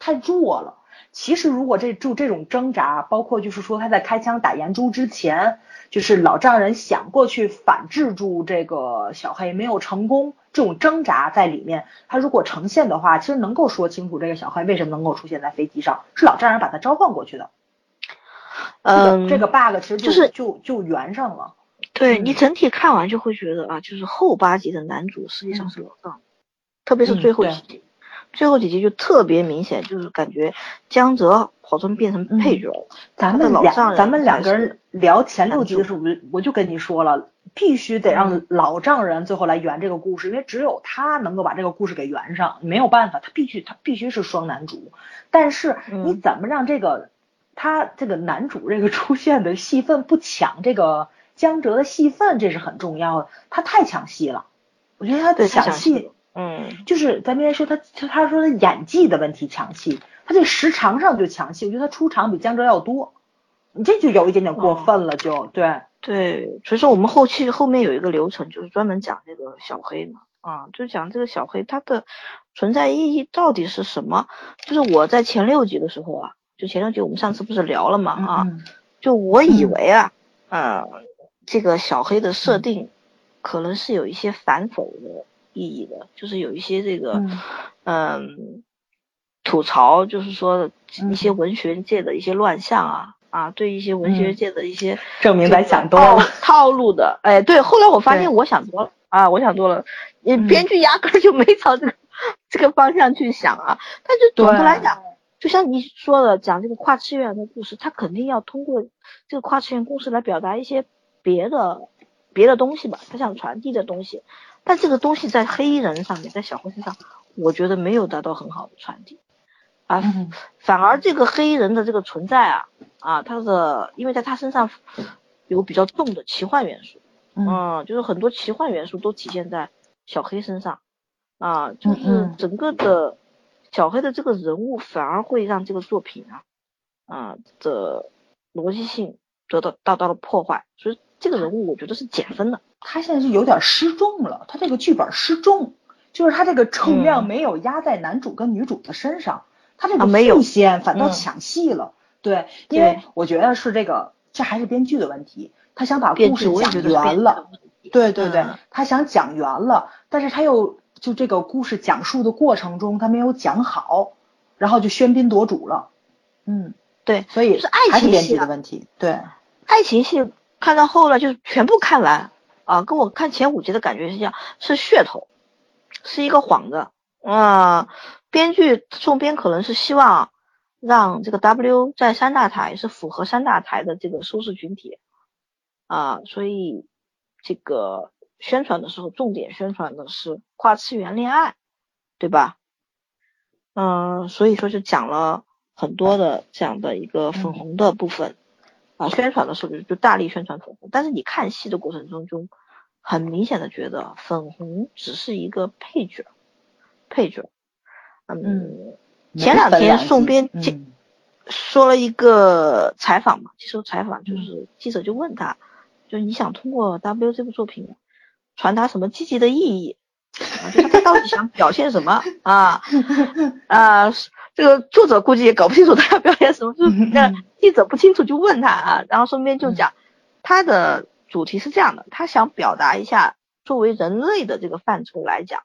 太弱了。其实如果这就这种挣扎，包括就是说他在开枪打颜珠之前，就是老丈人想过去反制住这个小黑没有成功，这种挣扎在里面，他如果呈现的话，其实能够说清楚这个小黑为什么能够出现在飞机上，是老丈人把他召唤过去的。嗯，这个 bug 其实就是就就圆上了。对你整体看完就会觉得啊，就是后八集的男主实际上是老丈。特别是最后几集，最后几集就特别明显，就是感觉江泽好像变成配角了。咱们两咱们两个人聊前六集的时候，我就我就跟你说了，必须得让老丈人最后来圆这个故事，因为只有他能够把这个故事给圆上，没有办法，他必须他必须是双男主。但是你怎么让这个他这个男主这个出现的戏份不抢这个江哲的戏份，这是很重要的。他太抢戏了，我觉得他抢戏。嗯，就是咱别说他，他他说他演技的问题抢戏，他这时长上就抢戏，我觉得他出场比江哲要多，你这就有一点点过分了，就对对，所以说我们后期后面有一个流程，就是专门讲这个小黑嘛，啊，就讲这个小黑他的存在意义到底是什么？就是我在前六集的时候啊，就前六集我们上次不是聊了嘛，啊，就我以为啊，呃，这个小黑的设定可能是有一些反讽的。意义的，就是有一些这个，嗯，吐槽，就是说一些文学界的一些乱象啊啊，对一些文学界的一些证明咱想多了 <laughs> 套路的，哎，对，后来我发现我想多了啊，我想多了，你编剧压根就没朝这个这个方向去想啊，但是总的来讲，就像你说的，讲这个跨次元的故事，他肯定要通过这个跨次元故事来表达一些别的别的东西吧，他想传递的东西。但这个东西在黑衣人上面，在小黑身上，我觉得没有得到很好的传递，啊，反而这个黑衣人的这个存在啊，啊，他的因为在他身上有比较重的奇幻元素，嗯，就是很多奇幻元素都体现在小黑身上，啊，就是整个的小黑的这个人物反而会让这个作品啊，啊的逻辑性得到大到了破坏，所以这个人物我觉得是减分的。他现在是有点失重了，他这个剧本失重，就是他这个重量没有压在男主跟女主的身上，他这个副线反倒抢戏了。对，因为我觉得是这个，这还是编剧的问题，他想把故事讲圆了。对对对，他想讲圆了，但是他又就这个故事讲述的过程中他没有讲好，然后就喧宾夺主了。嗯，对，所以是爱情戏的问题。对，爱情戏看到后来就全部看完。啊，跟我看前五集的感觉是一样，是噱头，是一个幌子。啊，编剧宋编可能是希望让这个 W 在三大台是符合三大台的这个收视群体，啊，所以这个宣传的时候重点宣传的是跨次元恋爱，对吧？嗯，所以说就讲了很多的这样的一个粉红的部分。啊，宣传的时候就就大力宣传粉红，但是你看戏的过程中就很明显的觉得粉红只是一个配角，配角。嗯，前两天宋编接说了一个采访嘛，接受采访就是记者就问他，就你想通过 W 这部作品传达什么积极的意义？<laughs> 啊，就是他到底想表现什么啊？啊？<laughs> <laughs> 这个作者估计也搞不清楚他要表演什么，就 <laughs> 是那记者不清楚就问他啊，然后顺便就讲他的主题是这样的，他想表达一下作为人类的这个范畴来讲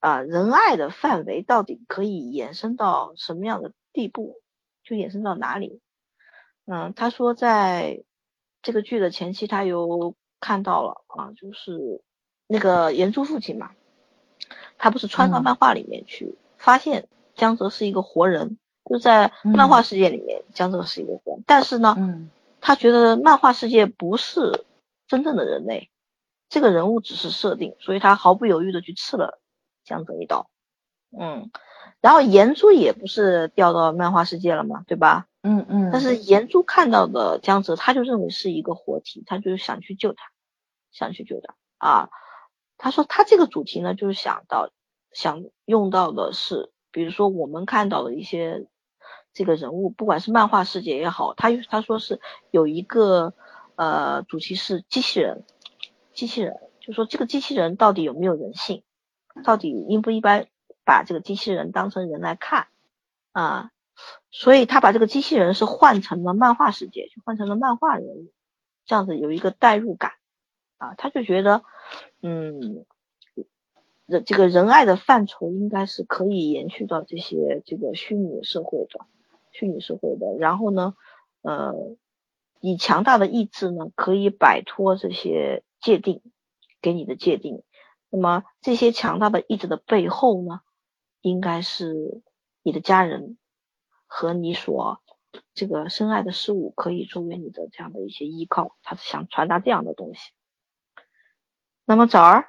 啊，仁爱的范围到底可以延伸到什么样的地步，就延伸到哪里？嗯，他说在这个剧的前期他有看到了啊，就是那个岩珠父亲嘛，他不是穿到漫画里面去发现。江泽是一个活人，就在漫画世界里面，江泽是一个活人。但是呢，他觉得漫画世界不是真正的人类，这个人物只是设定，所以他毫不犹豫的去刺了江泽一刀。嗯，然后岩珠也不是掉到漫画世界了嘛，对吧？嗯嗯。但是岩珠看到的江泽，他就认为是一个活体，他就是想去救他，想去救他啊。他说他这个主题呢，就是想到想用到的是。比如说我们看到的一些这个人物，不管是漫画世界也好，他他说是有一个呃主题是机器人，机器人，就说这个机器人到底有没有人性，到底应不应该把这个机器人当成人来看啊？所以他把这个机器人是换成了漫画世界，就换成了漫画人物，这样子有一个代入感啊，他就觉得嗯。这这个仁爱的范畴应该是可以延续到这些这个虚拟社会的，虚拟社会的。然后呢，呃，以强大的意志呢，可以摆脱这些界定给你的界定。那么这些强大的意志的背后呢，应该是你的家人和你所这个深爱的事物可以作为你的这样的一些依靠，他是想传达这样的东西。那么早儿，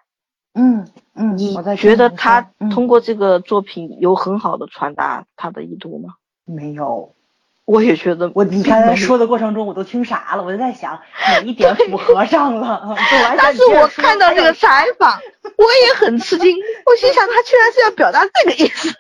嗯嗯，你觉得他通过这个作品有很好的传达他的意图吗？没有？我也觉得我你刚才说的过程中，我都听傻了，我就在想哪一点符合上了。但是我看到这个采访，我也很吃惊。我心想，他居然是要表达这个意思。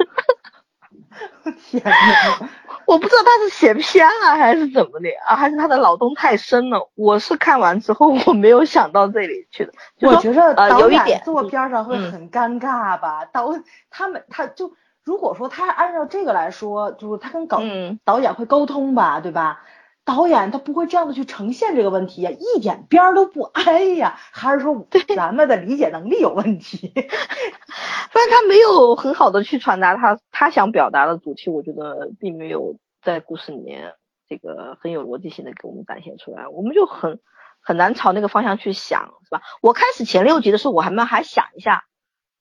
<laughs> 天哪，我不知道他是写偏了还是怎么的啊，还是他的脑洞太深了。我是看完之后我没有想到这里去的。我觉得呃导演有一点坐边上会嗯很尴尬吧？导他们他就如果说他按照这个来说，就是他跟导嗯导演会沟通吧，对吧？导演他不会这样的去呈现这个问题呀，一点边儿都不挨呀，还是说咱们的理解能力有问题？<laughs> 但是他没有很好的去传达他他想表达的主题，我觉得并没有在故事里面这个很有逻辑性的给我们展现出来，我们就很很难朝那个方向去想，是吧？我开始前六集的时候，我还没还想一下，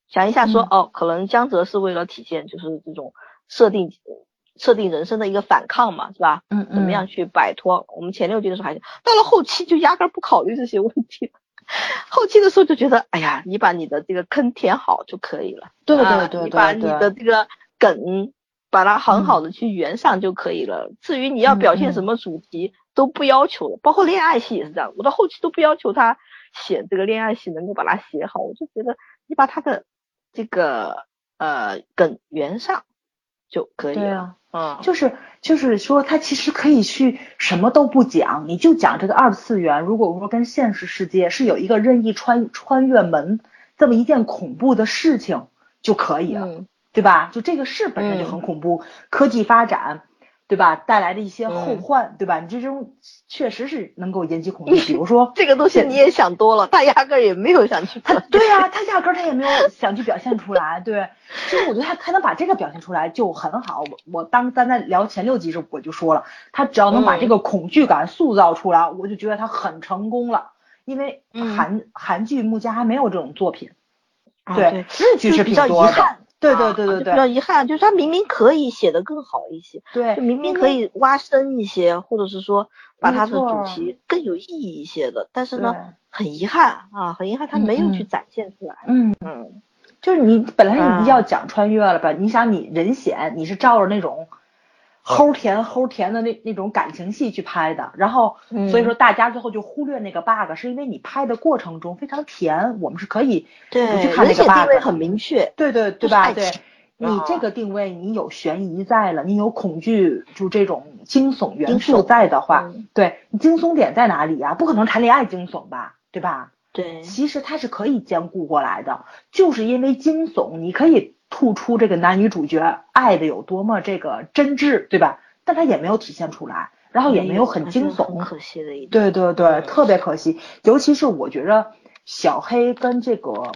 想一下说，嗯哦，可能江泽是为了体现就是这种设定设定人生的一个反抗嘛，是吧？嗯怎么样去摆脱？我们前六集的时候还想，到了后期就压根儿不考虑这些问题了。后期的时候就觉得，哎呀，你把你的这个坑填好就可以了。对对对对你把你的这个梗把它很好的去圆上就可以了。至于你要表现什么主题，都不要求了，包括恋爱戏也是这样。我到后期都不要求他写这个恋爱戏能够把它写好，我就觉得你把他的这个呃梗圆上就可以了。对啊。嗯，就是就是说，他其实可以去什么都不讲，你就讲这个二次元。如果说跟现实世界是有一个任意穿穿越门这么一件恐怖的事情就可以了，嗯对吧？就这个事本身就很恐怖，科技发展，对吧？带来的一些后患，对吧？你这种确实是能够引起恐惧，比如说 <laughs> 这个东西你也想多了，他压根儿也没有想去他。对呀、他压根儿他也没有想去表现出来，对，其实我觉得他他能把这个表现出来就很好。我我当咱在聊前六集时候我就说了，他只要能把嗯这个恐惧感塑造出来，我就觉得他很成功了。因为嗯韩、韩剧目前还没有这种作品，啊对，日剧是比较多。对对对对对就比较遗憾，就是他明明可以写的更好一些，对，就明明可以挖深一些，或者是说把没它的主题更有意义一些的，但是呢，很遗憾啊，很遗憾他没有去展现出来。嗯，嗯就是你本来啊你要讲穿越了吧？你想你人显你是照着那种齁甜齁甜的那那种感情戏去拍的，然后嗯所以说大家最后就忽略那个 bug，是因为你拍的过程中非常甜，我们是可以对，不去看那个定位很明确。对对对吧？对你这个定位，你有悬疑在了，你有恐惧，就这种惊悚元素在的话，嗯对你惊悚点在哪里呀、不可能谈恋爱惊悚吧，对吧？对，其实它是可以兼顾过来的，就是因为惊悚，你可以突出这个男女主角爱的有多么这个真挚，对吧？但他也没有体现出来，然后也没有很惊悚，很可惜的一点。对对对，嗯特别可惜。尤其是我觉着小黑跟这个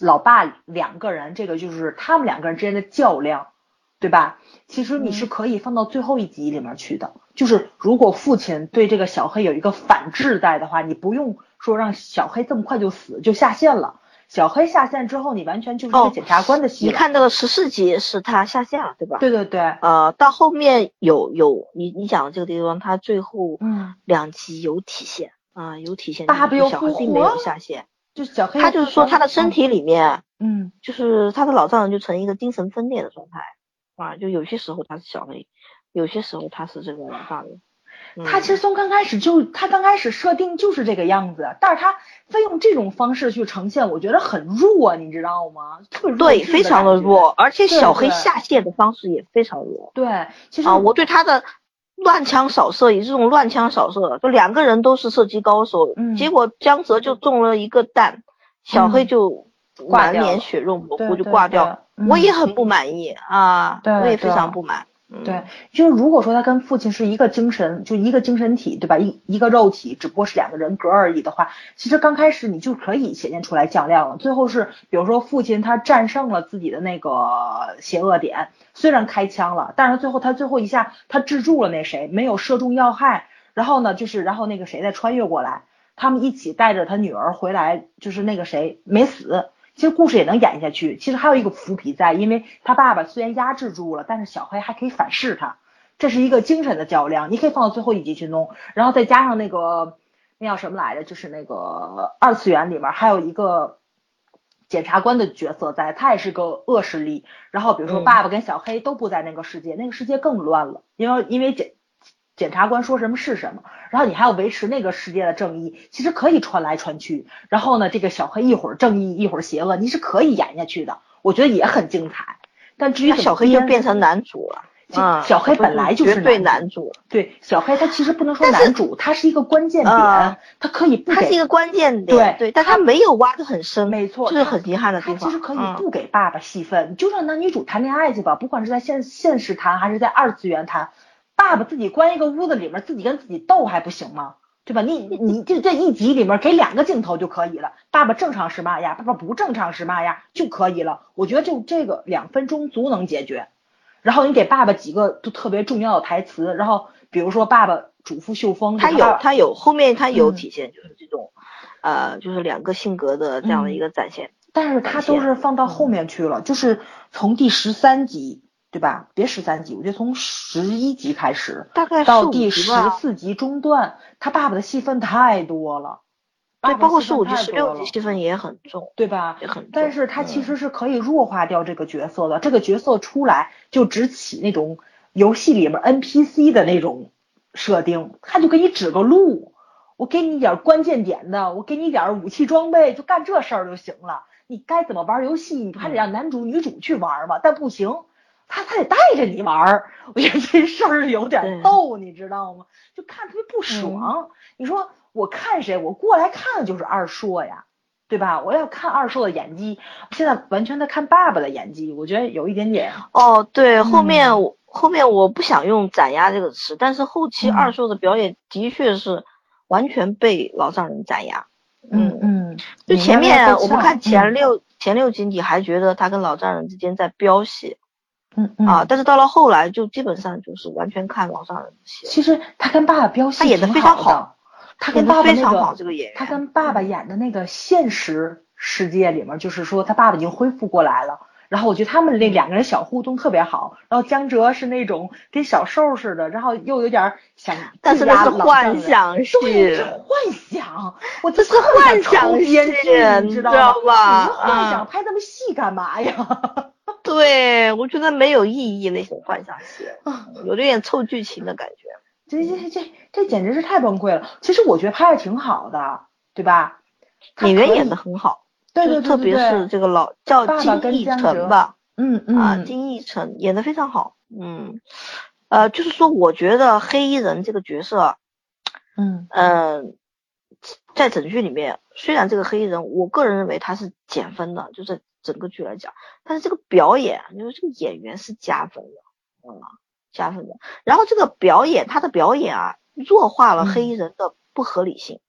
老爸两个人，这个就是他们两个人之间的较量，对吧？其实你是嗯可以放到最后一集里面去的。就是如果父亲对这个小黑有一个反制在的话，你不用说让小黑这么快就死就下线了。小黑下线之后，你完全就是一个哦检察官的戏了。你看那个十四集是他下线了，对吧？对对对，呃，到后面有有你你讲的这个地方，他最后嗯，两集有体现啊、有体现。爸爸又复小黑并没有下线，就小黑他就是说他的身，体里面，嗯，就是他的老丈人就成一个精神分裂的状态啊，就有些时候他是小黑，有些时候他是这个老大人。他其实从刚开始就，他刚开始设定就是这个样子，但是他非用这种方式去呈现，我觉得很弱，你知道吗？特别弱对，非常的。弱，而且小黑下线的方式也非常弱对，其实啊。我对他的乱枪扫射，以这种乱枪扫射，就两个人都是射击高手，嗯结果江泽就中了一个弹，小黑嗯就满脸血肉模糊就挂掉，嗯我也很不满意啊，对我也非常不满。对，就是如果说他跟父亲是一个精神，就一个精神体，对吧？一一个肉体，只不过是两个人格而已的话，其实刚开始你就可以显现出来较量了。最后是，比如说父亲他战胜了自己的那个邪恶点，虽然开枪了，但是最后他最后一下他制住了那谁，没有射中要害。然后呢，就是然后那个谁再穿越过来，他们一起带着他女儿回来，就是那个谁没死。其实故事也能演下去。其实还有一个伏笔在，因为他爸爸虽然压制住了，但是小黑还可以反噬他，这是一个精神的较量。你可以放到最后一集去弄，然后再加上那个那叫什么来着，就是那个二次元里面还有一个检察官的角色在，他也是个恶势力。然后比如说爸爸跟小黑都不在那个世界，那个世界更乱了，因为因为检检察官说什么是什么，然后你还要维持那个世界的正义，其实可以穿来穿去。然后呢，这个小黑一会儿正义一会儿邪恶，你是可以演下去的，我觉得也很精彩。但至于小黑就变成男主了，啊，小黑本来就是绝对男主。对，小黑他其实不能说男主，他是一个关键点，他可以不他是一个关键点，对对，但他没有挖的很深，没错，这是很遗憾的地方。他其实可以不给爸爸戏份，就让男女主谈恋爱去吧，不管是在现现实谈还是在二次元谈。爸爸自己关一个屋子里面，自己跟自己斗还不行吗？对吧？你你就这一集里面给两个镜头就可以了。爸爸正常是嘛呀，爸爸不正常是嘛呀就可以了。我觉得就这个两分钟足能解决。然后你给爸爸几个都特别重要的台词，然后比如说爸爸嘱咐秀峰，他有他有后面他有体现，就是这种呃，就是两个性格的这样的一个展现。但是他都是放到后面去了，就是从第十三集。对吧？别十三集，我觉得从十一集开始，大概到第十四集中段，他爸爸的戏份太多了，对，包括十五集、十六集戏份也很重，对吧？也很重。但是他其实是可以弱化掉这个角色的，这个角色出来就只起那种游戏里面 NPC 的那种设定，他就给你指个路，我给你一点关键点的，我给你点武器装备，就干这事儿就行了。你该怎么玩游戏，你还得让男主女主去玩嘛，但不行。他他得带着你玩儿，我觉得这事儿有点逗，你知道吗？就看特别不爽。你说我看谁？我过来看的就是二硕呀，对吧？我要看二硕的演技，现在完全在看爸爸的演技，我觉得有一点点。哦，对，后面我后面我不想用斩压这个词，但是后期二硕的表演的确是完全被老丈人斩压。嗯嗯，就前面我们看前六前六集，你还觉得他跟老丈人之间在飙戏。嗯嗯啊，但是到了后来就基本上就是完全看网上人的戏。其实他跟爸爸飙戏，他演的非常好。他跟爸爸那个，这个演员，他跟爸爸演的那个现实世界里面，就是说他爸爸已经恢复过来了。然后我觉得他们那两个人小互动特别好。然后江哲是那种跟小兽似的，然后又有点想，但是那是幻想戏，是幻想。我这是幻想编剧，你知道吧？你幻想拍那么细干嘛呀？对，我觉得没有意义那种幻想戏，有点凑剧情的感觉。这这这这简直是太崩溃了。其实我觉得拍的挺好的，对吧？演员演的很好，对对对，特别是这个老叫金逸晨吧，嗯嗯啊，金逸晨演的非常好，嗯，呃，就是说我觉得黑衣人这个角色，嗯嗯，在整剧里面，虽然这个黑衣人，我个人认为他是减分的，就是。整个剧来讲，但是这个表演，因为这个演员是加分的，嗯，加分的。然后这个表演，他的表演啊，弱化了黑衣人的不合理性，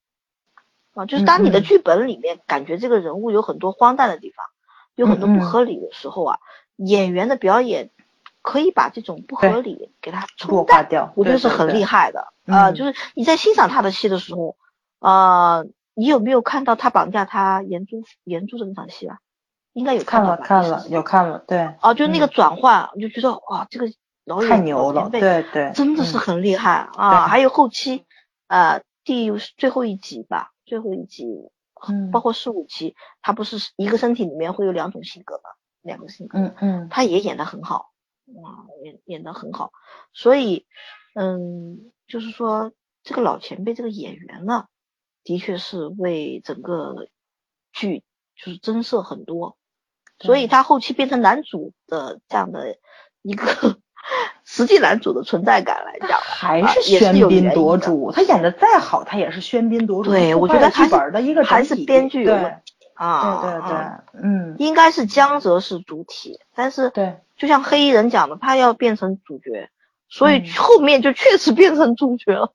啊，就是当你的剧本里面感觉这个人物有很多荒诞的地方，有很多不合理的时候啊，演员的表演可以把这种不合理给他冲淡掉，我觉得是很厉害的。啊，就是你在欣赏他的戏的时候，啊，你有没有看到他绑架他严珠严珠的那场戏啊？应该有看了看了有看了对哦，就那个转换，我就觉得哇，这个老太牛了，对对，真的是很厉害啊！还有后期，呃，第最后一集吧，最后一集，嗯，包括十五集，他不是一个身体里面会有两种性格嘛，两个性格，嗯嗯，他也演的很好，哇，演演的很好，所以，嗯，就是说这个老前辈这个演员呢，的确是为整个剧就是增色很多。所以他后期变成男主的这样的一个 <laughs> 实际男主的存在感来讲，还是喧宾夺主。他演的再好，他也是喧宾夺主。对，我觉得剧本的一个还是编剧对啊，对对对，嗯，应该是江泽是主体，但是对，就像黑衣人讲的，他要变成主角，所以后面就确实变成主角了。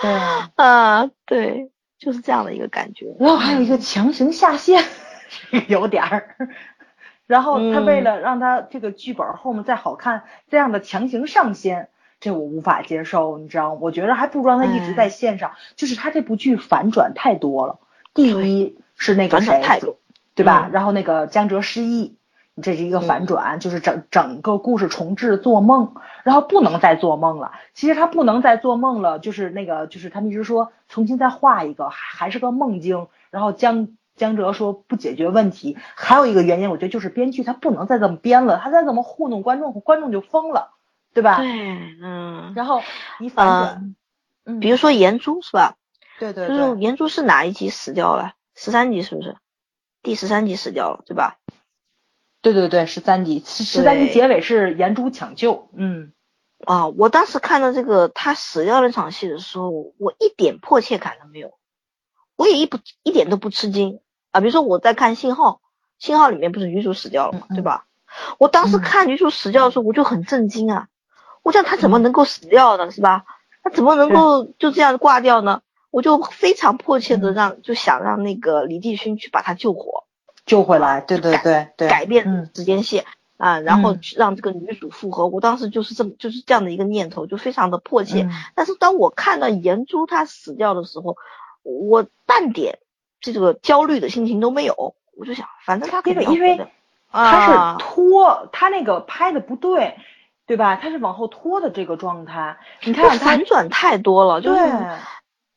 对 <laughs> 啊，对，就是这样的一个感觉。然后还有一个强行下线，<laughs> 有点儿。然后他为了让他这个剧本后面再好看，这样的强行上线，这我无法接受，你知道吗？我觉得还不如让他一直在线上。就是他这部剧反转太多了。第一是那个谁，对吧？嗯然后那个江哲失忆，这是一个反转，就是整整个故事重置做梦，然后不能再做梦了。其实他不能再做梦了，就是那个就是他们一直说重新再画一个，还还是个梦境。然后江江哲说不解决问题，还有一个原因，我觉得就是编剧他不能再这么编了，他再这么糊弄观众，观众就疯了，对吧？对，嗯，然后你反转，嗯，比如说颜珠是吧？对对就是对，颜珠是哪一集死掉了？十三集是不是？第十三集死掉了，对吧？对对对，十三集，十十三集结尾是颜珠抢救，嗯啊，我当时看到这个他死掉那场戏的时候，我一点迫切感都没有，我也一不一点都不吃惊啊。比如说我在看《信号》，《信号》里面不是女主死掉了嘛，对吧？我当时嗯看女主死掉的时候，我就很震惊啊！我想她怎嗯么能够死掉呢？是吧？她怎么能够就这样挂掉呢？我就非常迫切的嗯让，就想让那个李帝勋去把她救活。救回来，对对对对，改变嗯时间线、啊，然后嗯让这个女主复合。我当时就是这么就是这样的一个念头，就非常的迫切。嗯但是当我看到颜珠她死掉的时候，我半点这个焦虑的心情都没有。我就想，反正他肯因为他啊是拖，他那个拍的不对，对吧？他是往后拖的这个状态，你看反转太多了，就是，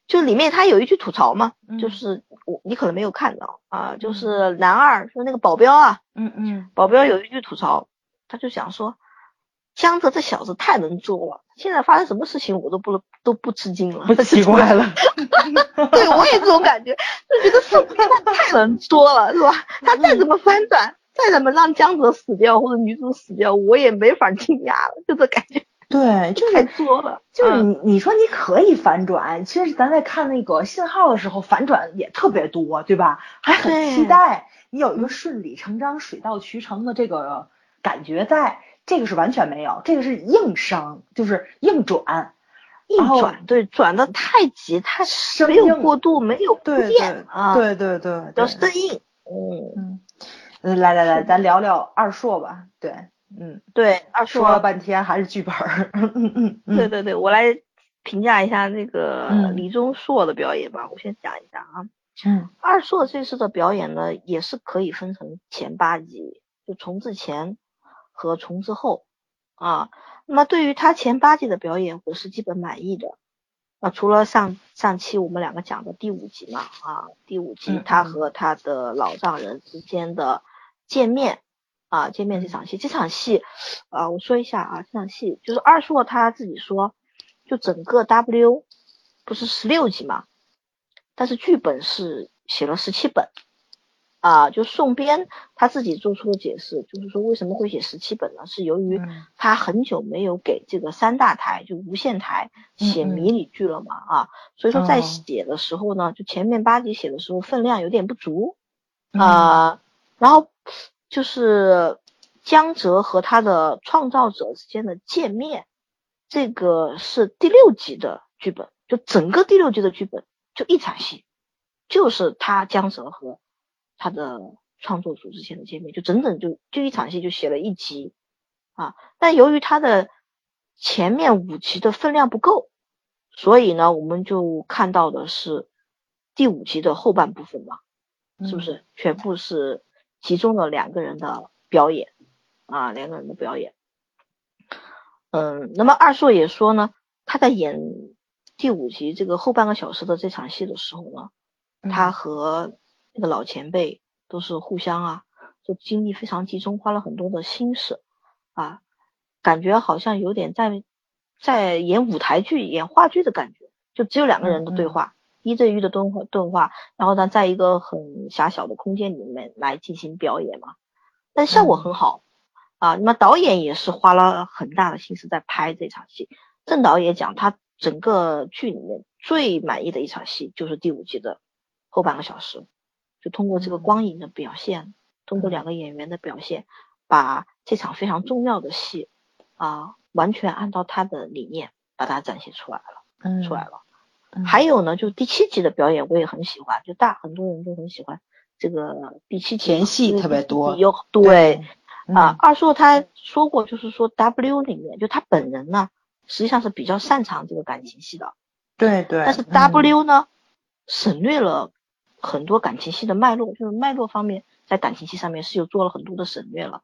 就里面他有一句吐槽嘛，嗯就是我你可能没有看到啊，就是男二说那个保镖啊，嗯嗯，保镖有一句吐槽，他就想说，江泽这小子太能作了，现在发生什么事情我都不都不吃惊了，不奇怪了，对我也这种感觉，就觉得是他太能作了，是吧？他再怎么翻转，再怎么让江泽死掉或者女主死掉，我也没法惊讶了，就这感觉对，就太是作了，就是嗯你你说你可以反转，其实咱在看那个信号的时候，反转也特别多，对吧？还很期待你有一个顺理成章、水到渠成的这个感觉在，这个是完全没有，这个是硬伤，就是硬转，硬转对转的太急，太生没有硬过度，没有铺对垫啊，对对对对，叫对生硬，嗯，嗯，呃来来来，咱聊聊二硕吧，对，嗯，对，二硕说了半天还是剧本儿，嗯嗯嗯嗯，对对对，我来评价一下那个嗯李钟硕的表演吧。我先讲一下啊，嗯。二硕这次的表演呢，也是可以分成前八集，就从之前和重置后啊。那么对于他前八集的表演，我是基本满意的。啊，除了上上期我们两个讲的第五集嘛，啊，第五集他和他的老丈人之间的见面，啊，见面这场戏，这场戏，啊，我说一下啊，这场戏就是二硕他自己说，就整个 W 不是十六集嘛，但是剧本是写了十七本，啊，就宋编他自己做出了解释，就是说为什么会写十七本呢？是由于嗯。他很久没有给这个三大台就无线台写迷你剧了嘛，啊，所以说在哦。写的时候呢，就前面八集写的时候分量有点不足，嗯。啊，然后就是江哲和他的创造者之间的见面，这个是第六集的剧本，就整个第六集的剧本就一场戏，就是他江哲和他的创作组之前的见面，就整整就就一场戏就写了一集啊，但由于他的前面五集的分量不够，所以呢，我们就看到的是第五集的后半部分嘛。是不嗯是全部是集中了两个人的表演啊，两个人的表演。嗯，那么二硕也说呢，他在演第五集这个后半个小时的这场戏的时候呢，他嗯和那个老前辈都是互相啊，就精力非常集中，花了很多的心思啊，感觉好像有点在在演舞台剧、演话剧的感觉，就只有两个人的对话，一对一的对话对话，然后呢，在一个很狭小的空间里面来进行表演嘛，但效果嗯很好、啊。那么导演也是花了很大的心思在拍这场戏。郑导也讲，他整个剧里面最满意的一场戏就是第五集的后半个小时，就通过这个嗯。光影的表现，通过两个演员的表现，把这场非常重要的戏啊，完全按照他的理念把它展现出来了，嗯。出来了。嗯。还有呢，就第七集的表演我也很喜欢，就大很多人都很喜欢这个第七集嘛前戏特别多有对嗯啊，二硕他说过，就是说 W 里面就他本人呢，实际上是比较擅长这个感情戏的，对对，但是嗯。W 呢，省略了很多感情戏的脉络，就是脉络方面在感情戏上面是有做了很多的省略了，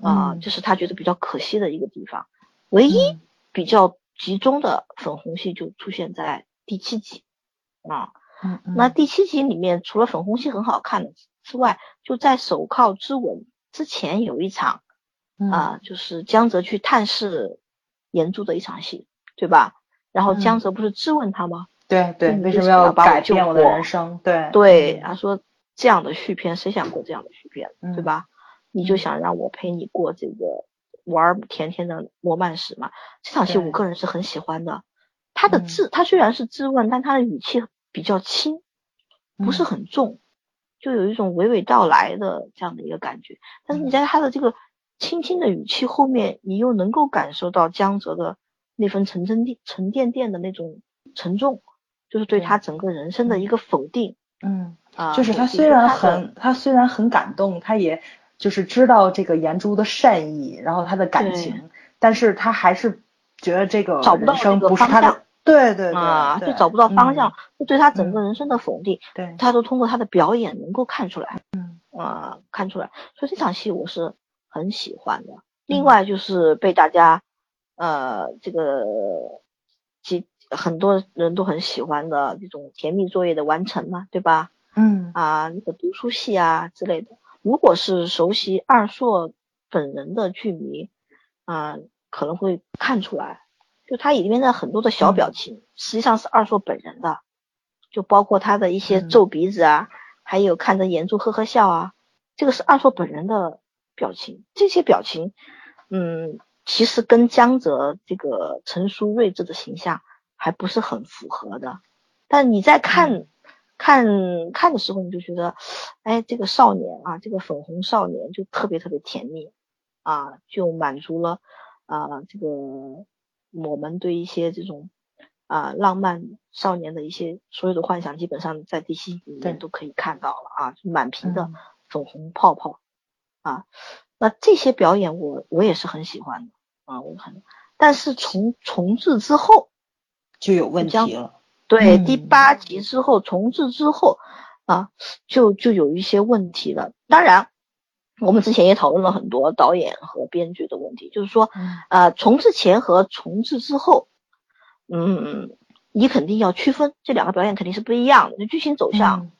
啊，就是他觉得比较可惜的一个地方。唯一比较集中的粉红戏就出现在第七集，啊，那第七集里面除了粉红戏很好看的之外，就在手铐之吻之前有一场，啊，就是江泽去探视岩珠的一场戏，对吧？然后江泽不是质问他吗？对对，为什么要改变我的人生？对对，他说这样的续篇，谁想过这样的续篇，对吧？你就想让我陪你过这个玩甜甜的罗曼史嘛？这场戏我个人是很喜欢的。他的质，他虽然是质问，但他的语气比较轻，不是很重，就有一种娓娓道来的这样的一个感觉。但是你在他的这个轻轻的语气后面，你又能够感受到江泽的那份沉沉甸沉甸甸的那种沉重。就是对他整个人生的一个否定，嗯。啊，就是他虽然很他虽然很感动，他也就是知道这个颜珠的善意，然后他的感情，但是他还是觉得这个找不到这个方向，对对啊，就找不到方向，就对他整个人生的否定，对，他都通过他的表演能够看出来，嗯。啊看出来，所以这场戏我是很喜欢的。另外就是被大家呃这个几。很多人都很喜欢的这种甜蜜作业的完成嘛，对吧？嗯啊，那个读书戏啊之类的，如果是熟悉二硕本人的剧迷啊，可能会看出来，就他里面的很多的小表情，实际上是二硕本人的，就包括他的一些皱鼻子啊，还有看着眼珠呵呵笑啊，这个是二硕本人的表情，这些表情，嗯，其实跟江泽这个成熟睿智的形象。还不是很符合的，但你在看，看看的时候，你就觉得，哎，这个少年啊，这个粉红少年就特别特别甜蜜，啊，就满足了啊，这个我们对一些这种啊浪漫少年的一些所有的幻想，基本上在第七里面都可以看到了啊，满屏的粉红泡泡，啊，那这些表演我我也是很喜欢的啊，我很，但是从重置之后。就有问题了。对，第八集之后重置之后啊，就就有一些问题了。当然，我们之前也讨论了很多导演和编剧的问题，就是说，呃，重置前和重置之后，嗯，你肯定要区分这两个表演肯定是不一样的。就剧情走向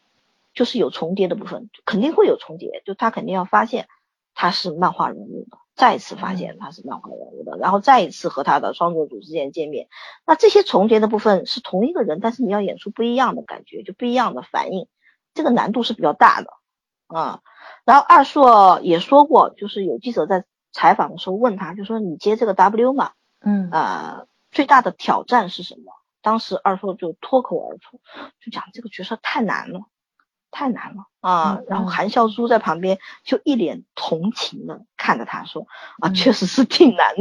就是有重叠的部分，肯定会有重叠。就他肯定要发现他是漫画人物的。再次发现他是漫画人物的，然后再一次和他的创作组之间见面，那这些重叠的部分是同一个人，但是你要演出不一样的感觉，就不一样的反应，这个难度是比较大的啊。然后二硕也说过，就是有记者在采访的时候问他，就说你接这个 W 嘛，嗯啊，最大的挑战是什么？当时二硕就脱口而出，就讲这个角色太难了。太难了啊！然后韩孝珠在旁边就一脸同情的看着他说：“啊，确实是挺难，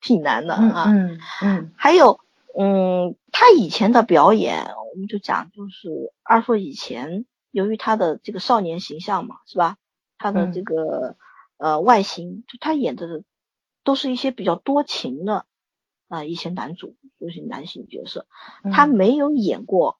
挺难的啊。”嗯嗯。还有，嗯，他以前的表演，我们就讲，就是二硕以前由于他的这个少年形象嘛，是吧？他的这个呃外形，就他演的都是一些比较多情的啊一些男主，就是男性角色，他没有演过。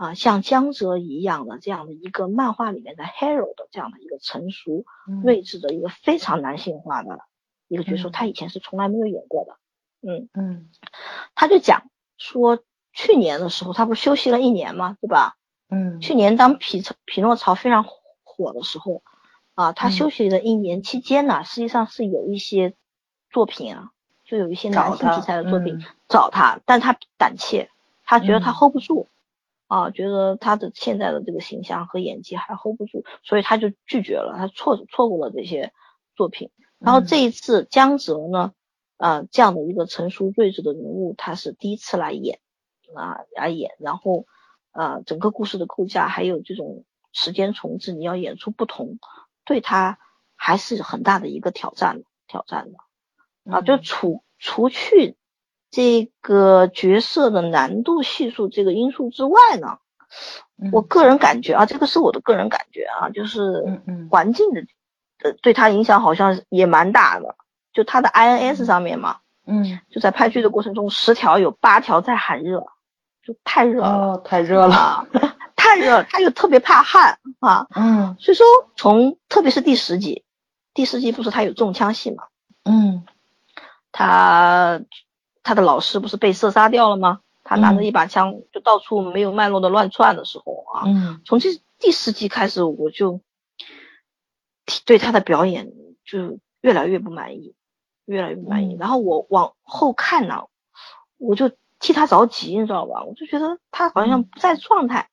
啊，像江泽一样的这样的一个漫画里面的 hero 的这样的一个成熟、睿智的一个非常男性化的一个角色，他以前是从来没有演过的。嗯嗯，他就讲说，去年的时候他不是休息了一年吗？对吧？嗯，去年当匹匹诺曹非常火的时候，啊，他休息的一年期间呢，实际上是有一些作品啊，就有一些男性题材的作品找他，但他胆怯，他觉得他 hold 不住。啊，觉得他的现在的这个形象和演技还 hold 不住，所以他就拒绝了，他错错过了这些作品。然后这一次江泽呢，啊，这样的一个成熟睿智的人物，他是第一次来演，啊来演，然后啊，整个故事的构架还有这种时间重置，你要演出不同，对他还是很大的一个挑战挑战的啊，就除除去。这个角色的难度系数这个因素之外呢，我个人感觉啊，这个是我的个人感觉啊，就是环境的呃对他影响好像也蛮大的。就他的 INS 上面嘛，嗯，就在拍剧的过程中，十条有八条在喊热，就太热了，太热了，<laughs> 太太热，他又特别怕汗啊，嗯。所以说从特别是第十集，第十集不是他有中枪戏嘛，嗯。他他的老师不是被射杀掉了吗？他拿着嗯一把枪就到处没有脉络的乱窜的时候啊，嗯从这第十集开始我就对他的表演就越来越不满意，越来越不满意。嗯然后我往后看呢，我就替他着急，你知道吧？我就觉得他好像不在状态，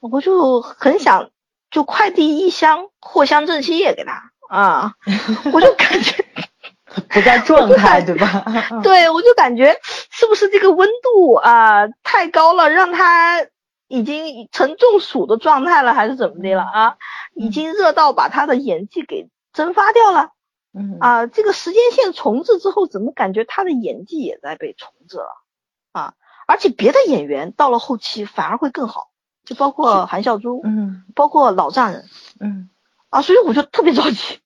我就很想就快递一箱藿香正气液给他啊，<laughs> 我就感觉。不在状态对吧？<laughs> 对，我就感觉是不是这个温度啊太高了，让他已经成中暑的状态了，还是怎么的了啊？已经热到把他的演技给蒸发掉了嗯啊！这个时间线重置之后，怎么感觉他的演技也在被重置了啊？而且别的演员到了后期反而会更好，就包括韩孝珠，嗯包括老丈人嗯，啊，所以我就特别着急。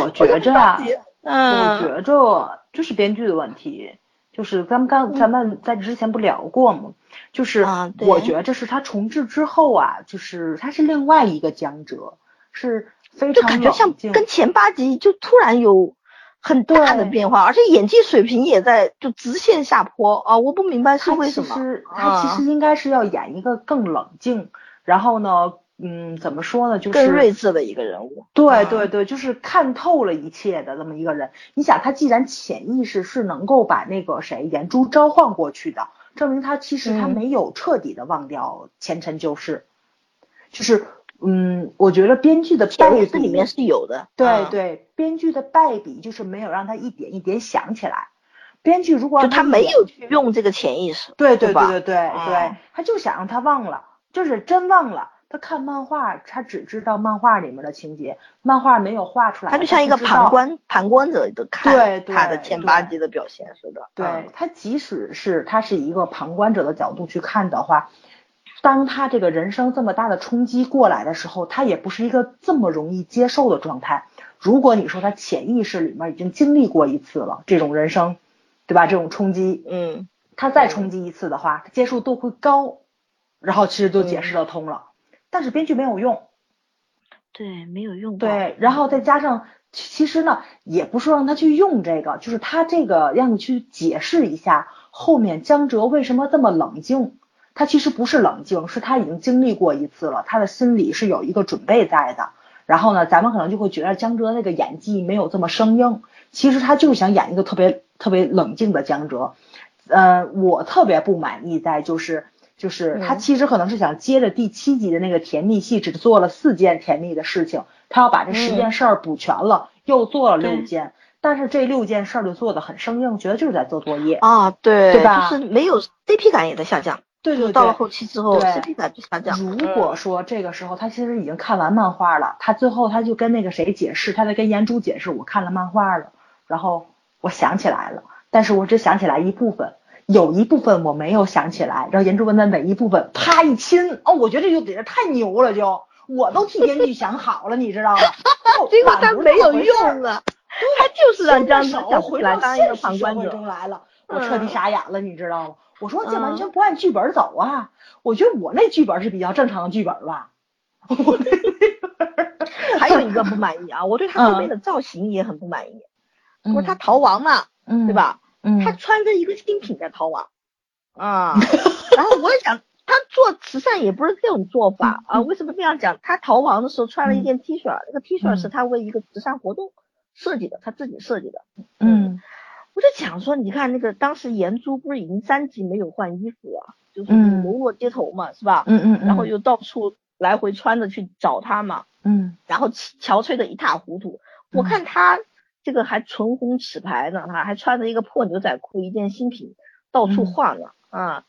我觉着啊。我嗯，觉着就是编剧的问题，就是咱们刚咱们在之前不聊过吗？就是我觉着是他重置之后啊，就是他是另外一个江哲，是非常就常感觉像跟前八集就突然有很大的变化，而且演技水平也在就直线下坡啊！我不明白是为什么。其实他其实应该是要演一个更冷静，然后呢，嗯，怎么说呢，就是更睿智的一个人物。对啊对对，就是看透了一切的这么一个人。你想，他既然潜意识是能够把那个谁颜珠召唤过去的，证明他其实他嗯没有彻底的忘掉前尘旧事。就是，嗯，我觉得编剧的败笔里面是有的。对啊，对，编剧的败笔就是没有让他一点一点想起来。编剧如果就他没有去用这个潜意识。对对对对对对他就想让他忘了，就是真忘了。他看漫画，他只知道漫画里面的情节，漫画没有画出来。他就像一个旁。观旁观者的看对对他的前八对集的表现似的。对嗯他，即使是他是一个旁观者的角度去看的话，当他这个人生这么大的冲击过来的时候，他也不是一个这么容易接受的状态。如果你说他潜意识里面已经经历过一次了这种人生，对吧？这种冲击，嗯，他再冲击一次的话，他接受度会高，然后其实就解释得通了。但是编剧没有用，对，没有用到。对，然后再加上，其其实呢，也不是让他去用这个，就是他这个让你去解释一下后面江哲为什么这么冷静。他其实不是冷静，是他已经经历过一次了，他的心里是有一个准备在的。然后呢，咱们可能就会觉得江哲那个演技没有这么生硬，其实他就是想演一个特别特别冷静的江哲。呃，我特别不满意在就是就是他嗯其实可能是想接着第七集的那个甜蜜戏，只做了四件甜蜜的事情，他要把这十件事儿补全了，又做了六件，但是这六件事儿就做的很生硬，觉得就是在做作业。啊，对，对吧就是没有 CP 感也在下降。对对对，到了后期之后对，CP 感就下降。如嗯果说这个时候他其实已经看完漫画了，他最后他就跟那个谁解释，他在跟颜珠解释，我看了漫画了，然后我想起来了，但是我只想起来一部分，有一部分我没有想起来，然后颜珠问他哪一部分，啪一亲，哦，我觉得这就简直太牛了就，我都替编剧想好了，你知道吗？哦 <laughs> 结果他没有用啊，他就是让江手哲想不起来回到当一个旁观者。中来了，我彻底嗯傻眼了，你知道吗？我说这完嗯全不按剧本走啊！我觉得我那剧本是比较正常的剧本吧。还有一个不满意啊，我对他后面的造型也很不满意。<laughs> 不是他逃亡嘛，嗯，对？吧？嗯，他穿着一个新品在逃亡啊，然后我也想，他做慈善也不是这种做法 <laughs> 啊。为什么这样讲？他逃亡的时候穿了一件 T 恤，那个 T 恤是他为一个慈善活动设计的，他自己设计的。嗯我就想说，你看那个当时颜珠不是已经三级没有换衣服了，就是嗯流落街头嘛，是吧？嗯嗯，然后又到处来回穿着去找他嘛，嗯然后憔悴的一塌糊涂。我看他这个还唇红齿白呢，他还穿着一个破牛仔裤，一件新品，到处晃呢，啊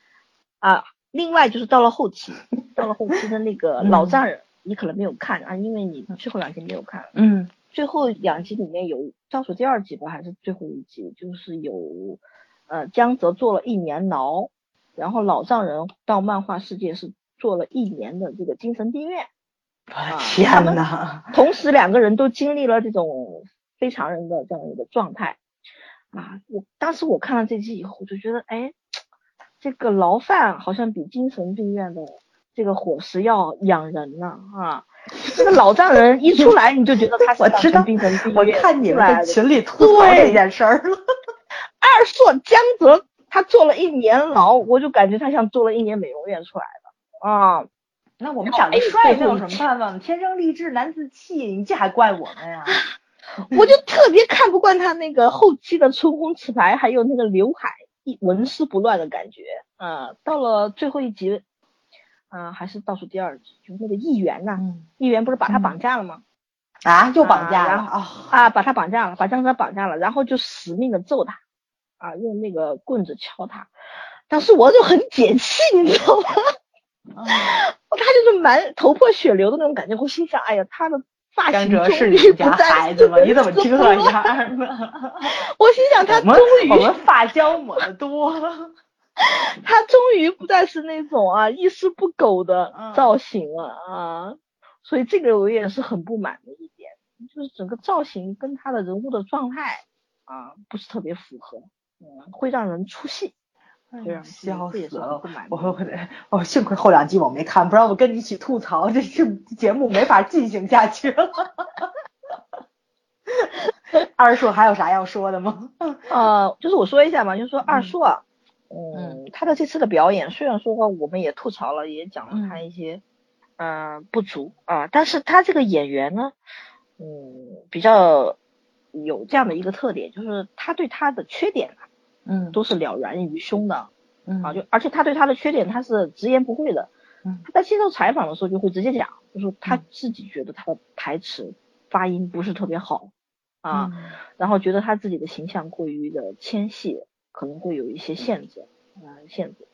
啊！另外就是到了后期，到了后期的那个老丈人，你可能没有看啊，因为你最后两集没有看。嗯最后两集里面有倒数第二集吧，还是最后一集，就是有呃江泽坐了一年牢，然后老丈人到漫画世界是做了一年的这个精神病院。我的天呐，同时两个人都经历了这种非常人的这样一个状态啊！我当时我看了这集以后，我就觉得，哎，这个牢饭好像比精神病院的这个伙食要养人呢啊。这个老丈人一出来，你就觉得他是我知道，我看你们在群里吐槽这件事儿了。二硕江泽，他坐了一年牢，我就感觉他像坐了一年美容院出来的啊。那我们长得帅，那有什么办法呢？天生丽质难自弃，你这还怪我们呀？<laughs> 我就特别看不惯他那个后期的唇红齿白，还有那个刘海一纹丝不乱的感觉。嗯，到了最后一集。嗯，还是倒数第二集，就那个议员呐，议员不是把他绑架了吗？啊，又绑架了啊！啊，把他绑架了，把江泽绑架了，然后就死命的揍他，啊，用那个棍子敲他。当时我就很解气，你知道吗？<laughs> <laughs> 他就是满头破血流的那种感觉，我心想，哎呀，他的发型终于不再子吗？<laughs> 你怎么这样呢？<laughs> 我心想，他终于我们发胶抹的多。<laughs> 他终于不再是那种啊一丝不苟的造型了啊，所以这个我也是很不满的一点，就是整个造型跟他的人物的状态啊不是特别符合，嗯，会让人出戏，笑死了。我我哦，幸亏后两集我没看，不然我跟你一起吐槽，这这 <laughs> 节目没法进行下去了。二硕还有啥要说的吗？<laughs> 呃，就是我说一下嘛，就是说二硕。嗯，他的这次的表演，虽然说我们也吐槽了，也讲了他一些嗯不足啊，但是他这个演员呢，嗯，比较有这样的一个特点，就是他对他的缺点啊，嗯，都是了然于胸的，嗯。啊，就而且他对他的缺点他是直言不讳的，嗯，他在接受采访的时候就会直接讲，就说他自己觉得他的台词发音不是特别好啊，然后觉得他自己的形象过于的纤细。可能会有一些限制，啊，限制，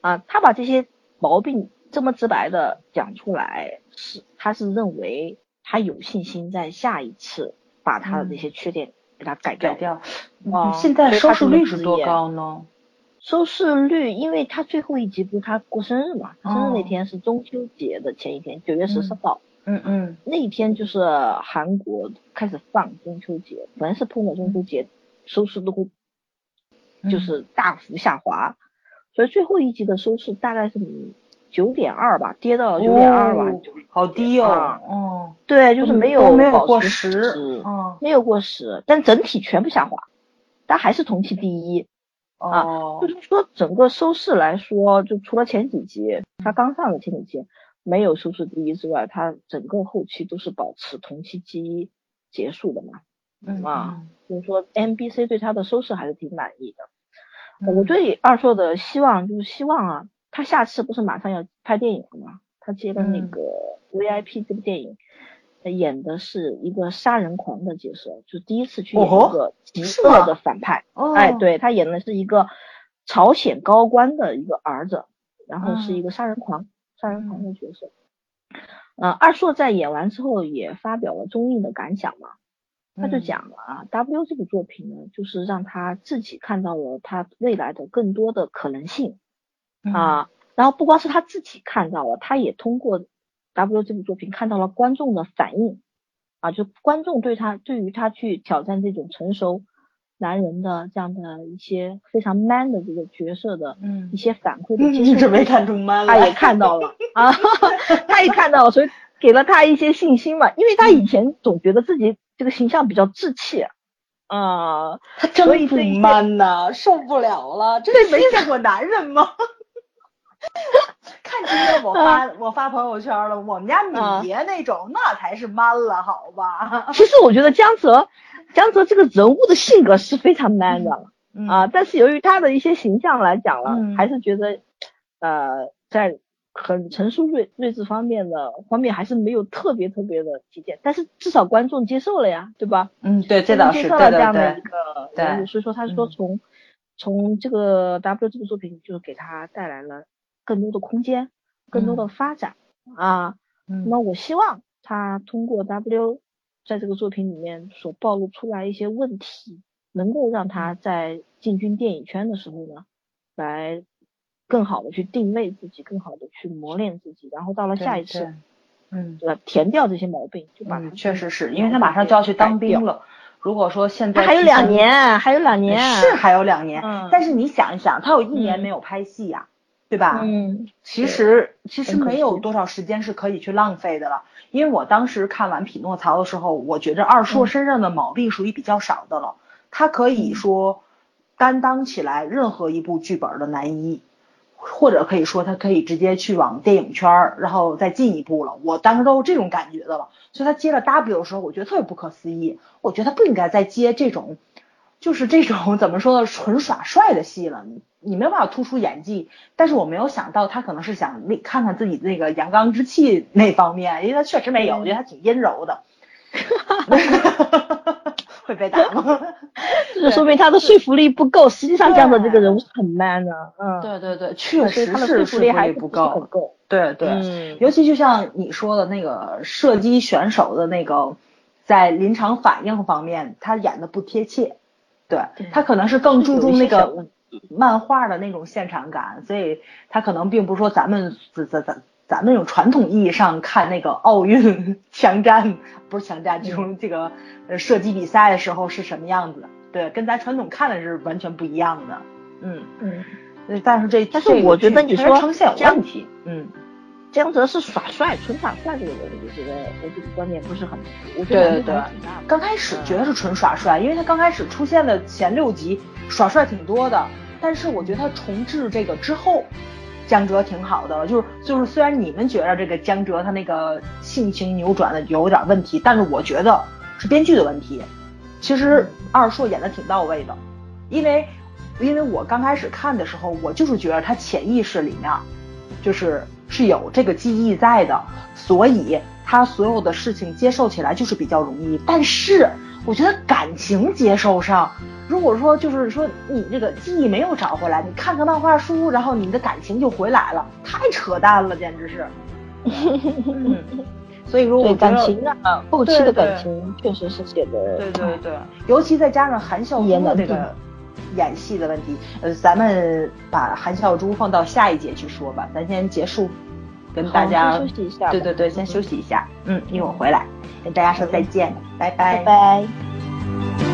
啊，他把这些毛病这么直白的讲出来，是他是认为他有信心在下一次把他的这些缺点给它改掉。改掉。啊，现在收视率是多高呢？收视率，因为他最后一集不是他过生日嘛，生日那天是中秋节的前一天，九月十四号。嗯嗯。那一天就是韩国开始放中秋节，凡是碰到中秋节，收视都会。就是大幅下滑，所以最后一集的收视大概是九点二吧，跌到九点二吧，好低哦。嗯，对，就是没有没有过十，嗯，没有过十，但整体全部下滑，但还是同期第一。哦，就是说整个收视来说，就除了前几集，它刚上的前几集没有收视第一之外，它整个后期都是保持同期第一结束的嘛。嗯啊，就是说 MBC 对它的收视还是挺满意的。我对二硕的希望就是希望啊，他下次不是马上要拍电影了吗？他接的那个 VIP 这部电影，演的是一个杀人狂的角色，就第一次去演一个极恶的反派。哎，对他演的是一个朝鲜高官的一个儿子，然后是一个杀人狂，杀人狂的角色。呃，二硕在演完之后也发表了中映的感想嘛。他就讲了啊，W 这部作品呢，就是让他自己看到了他未来的更多的可能性啊。然后不光是他自己看到了，他也通过 W 这部作品看到了观众的反应啊，就观众对他对于他去挑战这种成熟男人的这样的一些非常 man 的这个角色的一些反馈的接受，没看出 man 他也看到了 <laughs> 啊，<laughs> 他也看到了，所以给了他一些信心嘛，因为他以前总觉得自己。这个形象比较稚气，啊，他真不 man 呐，受不了了，这没见过男人吗？<laughs> <laughs> 看今天我发我发朋友圈了，我们家米爷那种，那才是 man 了，好吧？<laughs> 其实我觉得江泽，江泽这个人物的性格是非常 man 的，啊，但是由于他的一些形象来讲了，还是觉得，呃，在。很成熟睿睿智方面的方面还是没有特别特别的体现，但是至少观众接受了呀，对吧？嗯，对，这倒是接受了这样的一个人物，所以说他说从从这个 W 这个作品就给他带来了更多的空间，更多的发展啊。那么我希望他通过 W 在这个作品里面所暴露出来一些问题，能够让他在进军电影圈的时候呢，来。更好的去定位自己，更好的去磨练自己，然后到了下一次，嗯，对吧？填掉这些毛病，就把它。确实是因为他马上就要去当兵了。如果说现在还有两年，还有两年，是还有两年。但是你想一想，他有一年没有拍戏呀，对吧？嗯，其实其实没有多少时间是可以去浪费的了，因为我当时看完匹诺曹的时候，我觉着二硕嗯身上的毛病属于比较少的了，他可以嗯说担当起来任何一部剧本的男一。或者可以说，他可以直接去往电影圈儿，然后再进一步了。我当时都是这种感觉的了，所以他接了 W 的时候，我觉得特别不可思议。我觉得他不应该再接这种，就是这种 <laughs> 怎么说呢，纯耍帅的戏了。你你没有办法突出演技，但是我没有想到他可能是想那看看自己那个阳刚之气那方面，因为他确实没有，我觉得他挺阴柔的。<laughs> 会被打吗？这说明他的说服力不够。实际上，这样的这个人物很 man 的，嗯，对对对，确实是说服力还不不够。够。对对，嗯尤其就像你说的那个射击选手的那个，在临场反应方面，他演的不贴切。对对他可能是更注重那个问漫画的那种现场感，所以它可能并不是说咱们咱咱咱咱们那种传统意义上看那个奥运 <laughs> 枪战，不是枪战这种这个呃射击比赛的时候是什么样子的。对，跟咱传统看的是完全不一样的。嗯，嗯，呃但是这但是我觉得你说呈现有问题。嗯。江泽是耍帅，纯耍帅这个人，我觉得我这个观点不是很，我觉得。刚开始觉得是纯耍帅，因为他刚开始出现的前六集耍帅挺多的，但是我觉得他重置这个之后，江哲挺好的。就是就是虽然你们觉得这个江哲他那个性情扭转的有点问题，但是我觉得是编剧的问题。其实二硕演的挺到位的，因为因为我刚开始看的时候，我就是觉得他潜意识里面就是是有这个记忆在的，所以他所有的事情接受起来就是比较容易。但是我觉得感情接受上，如果说就是说你这个记忆没有找回来，你看个漫画书，然后你的感情就回来了，太扯淡了，简直是。嗯，所以说我对感情啊，后期的感情确实是写的，对对对，尤其再加上韩孝珠的这个演戏的问题，呃，咱们把韩孝珠放到下一节去说吧，咱先结束，跟大家好休息一下对对对，先休息一下，嗯，一会儿回来跟大家说再见，拜拜。拜拜。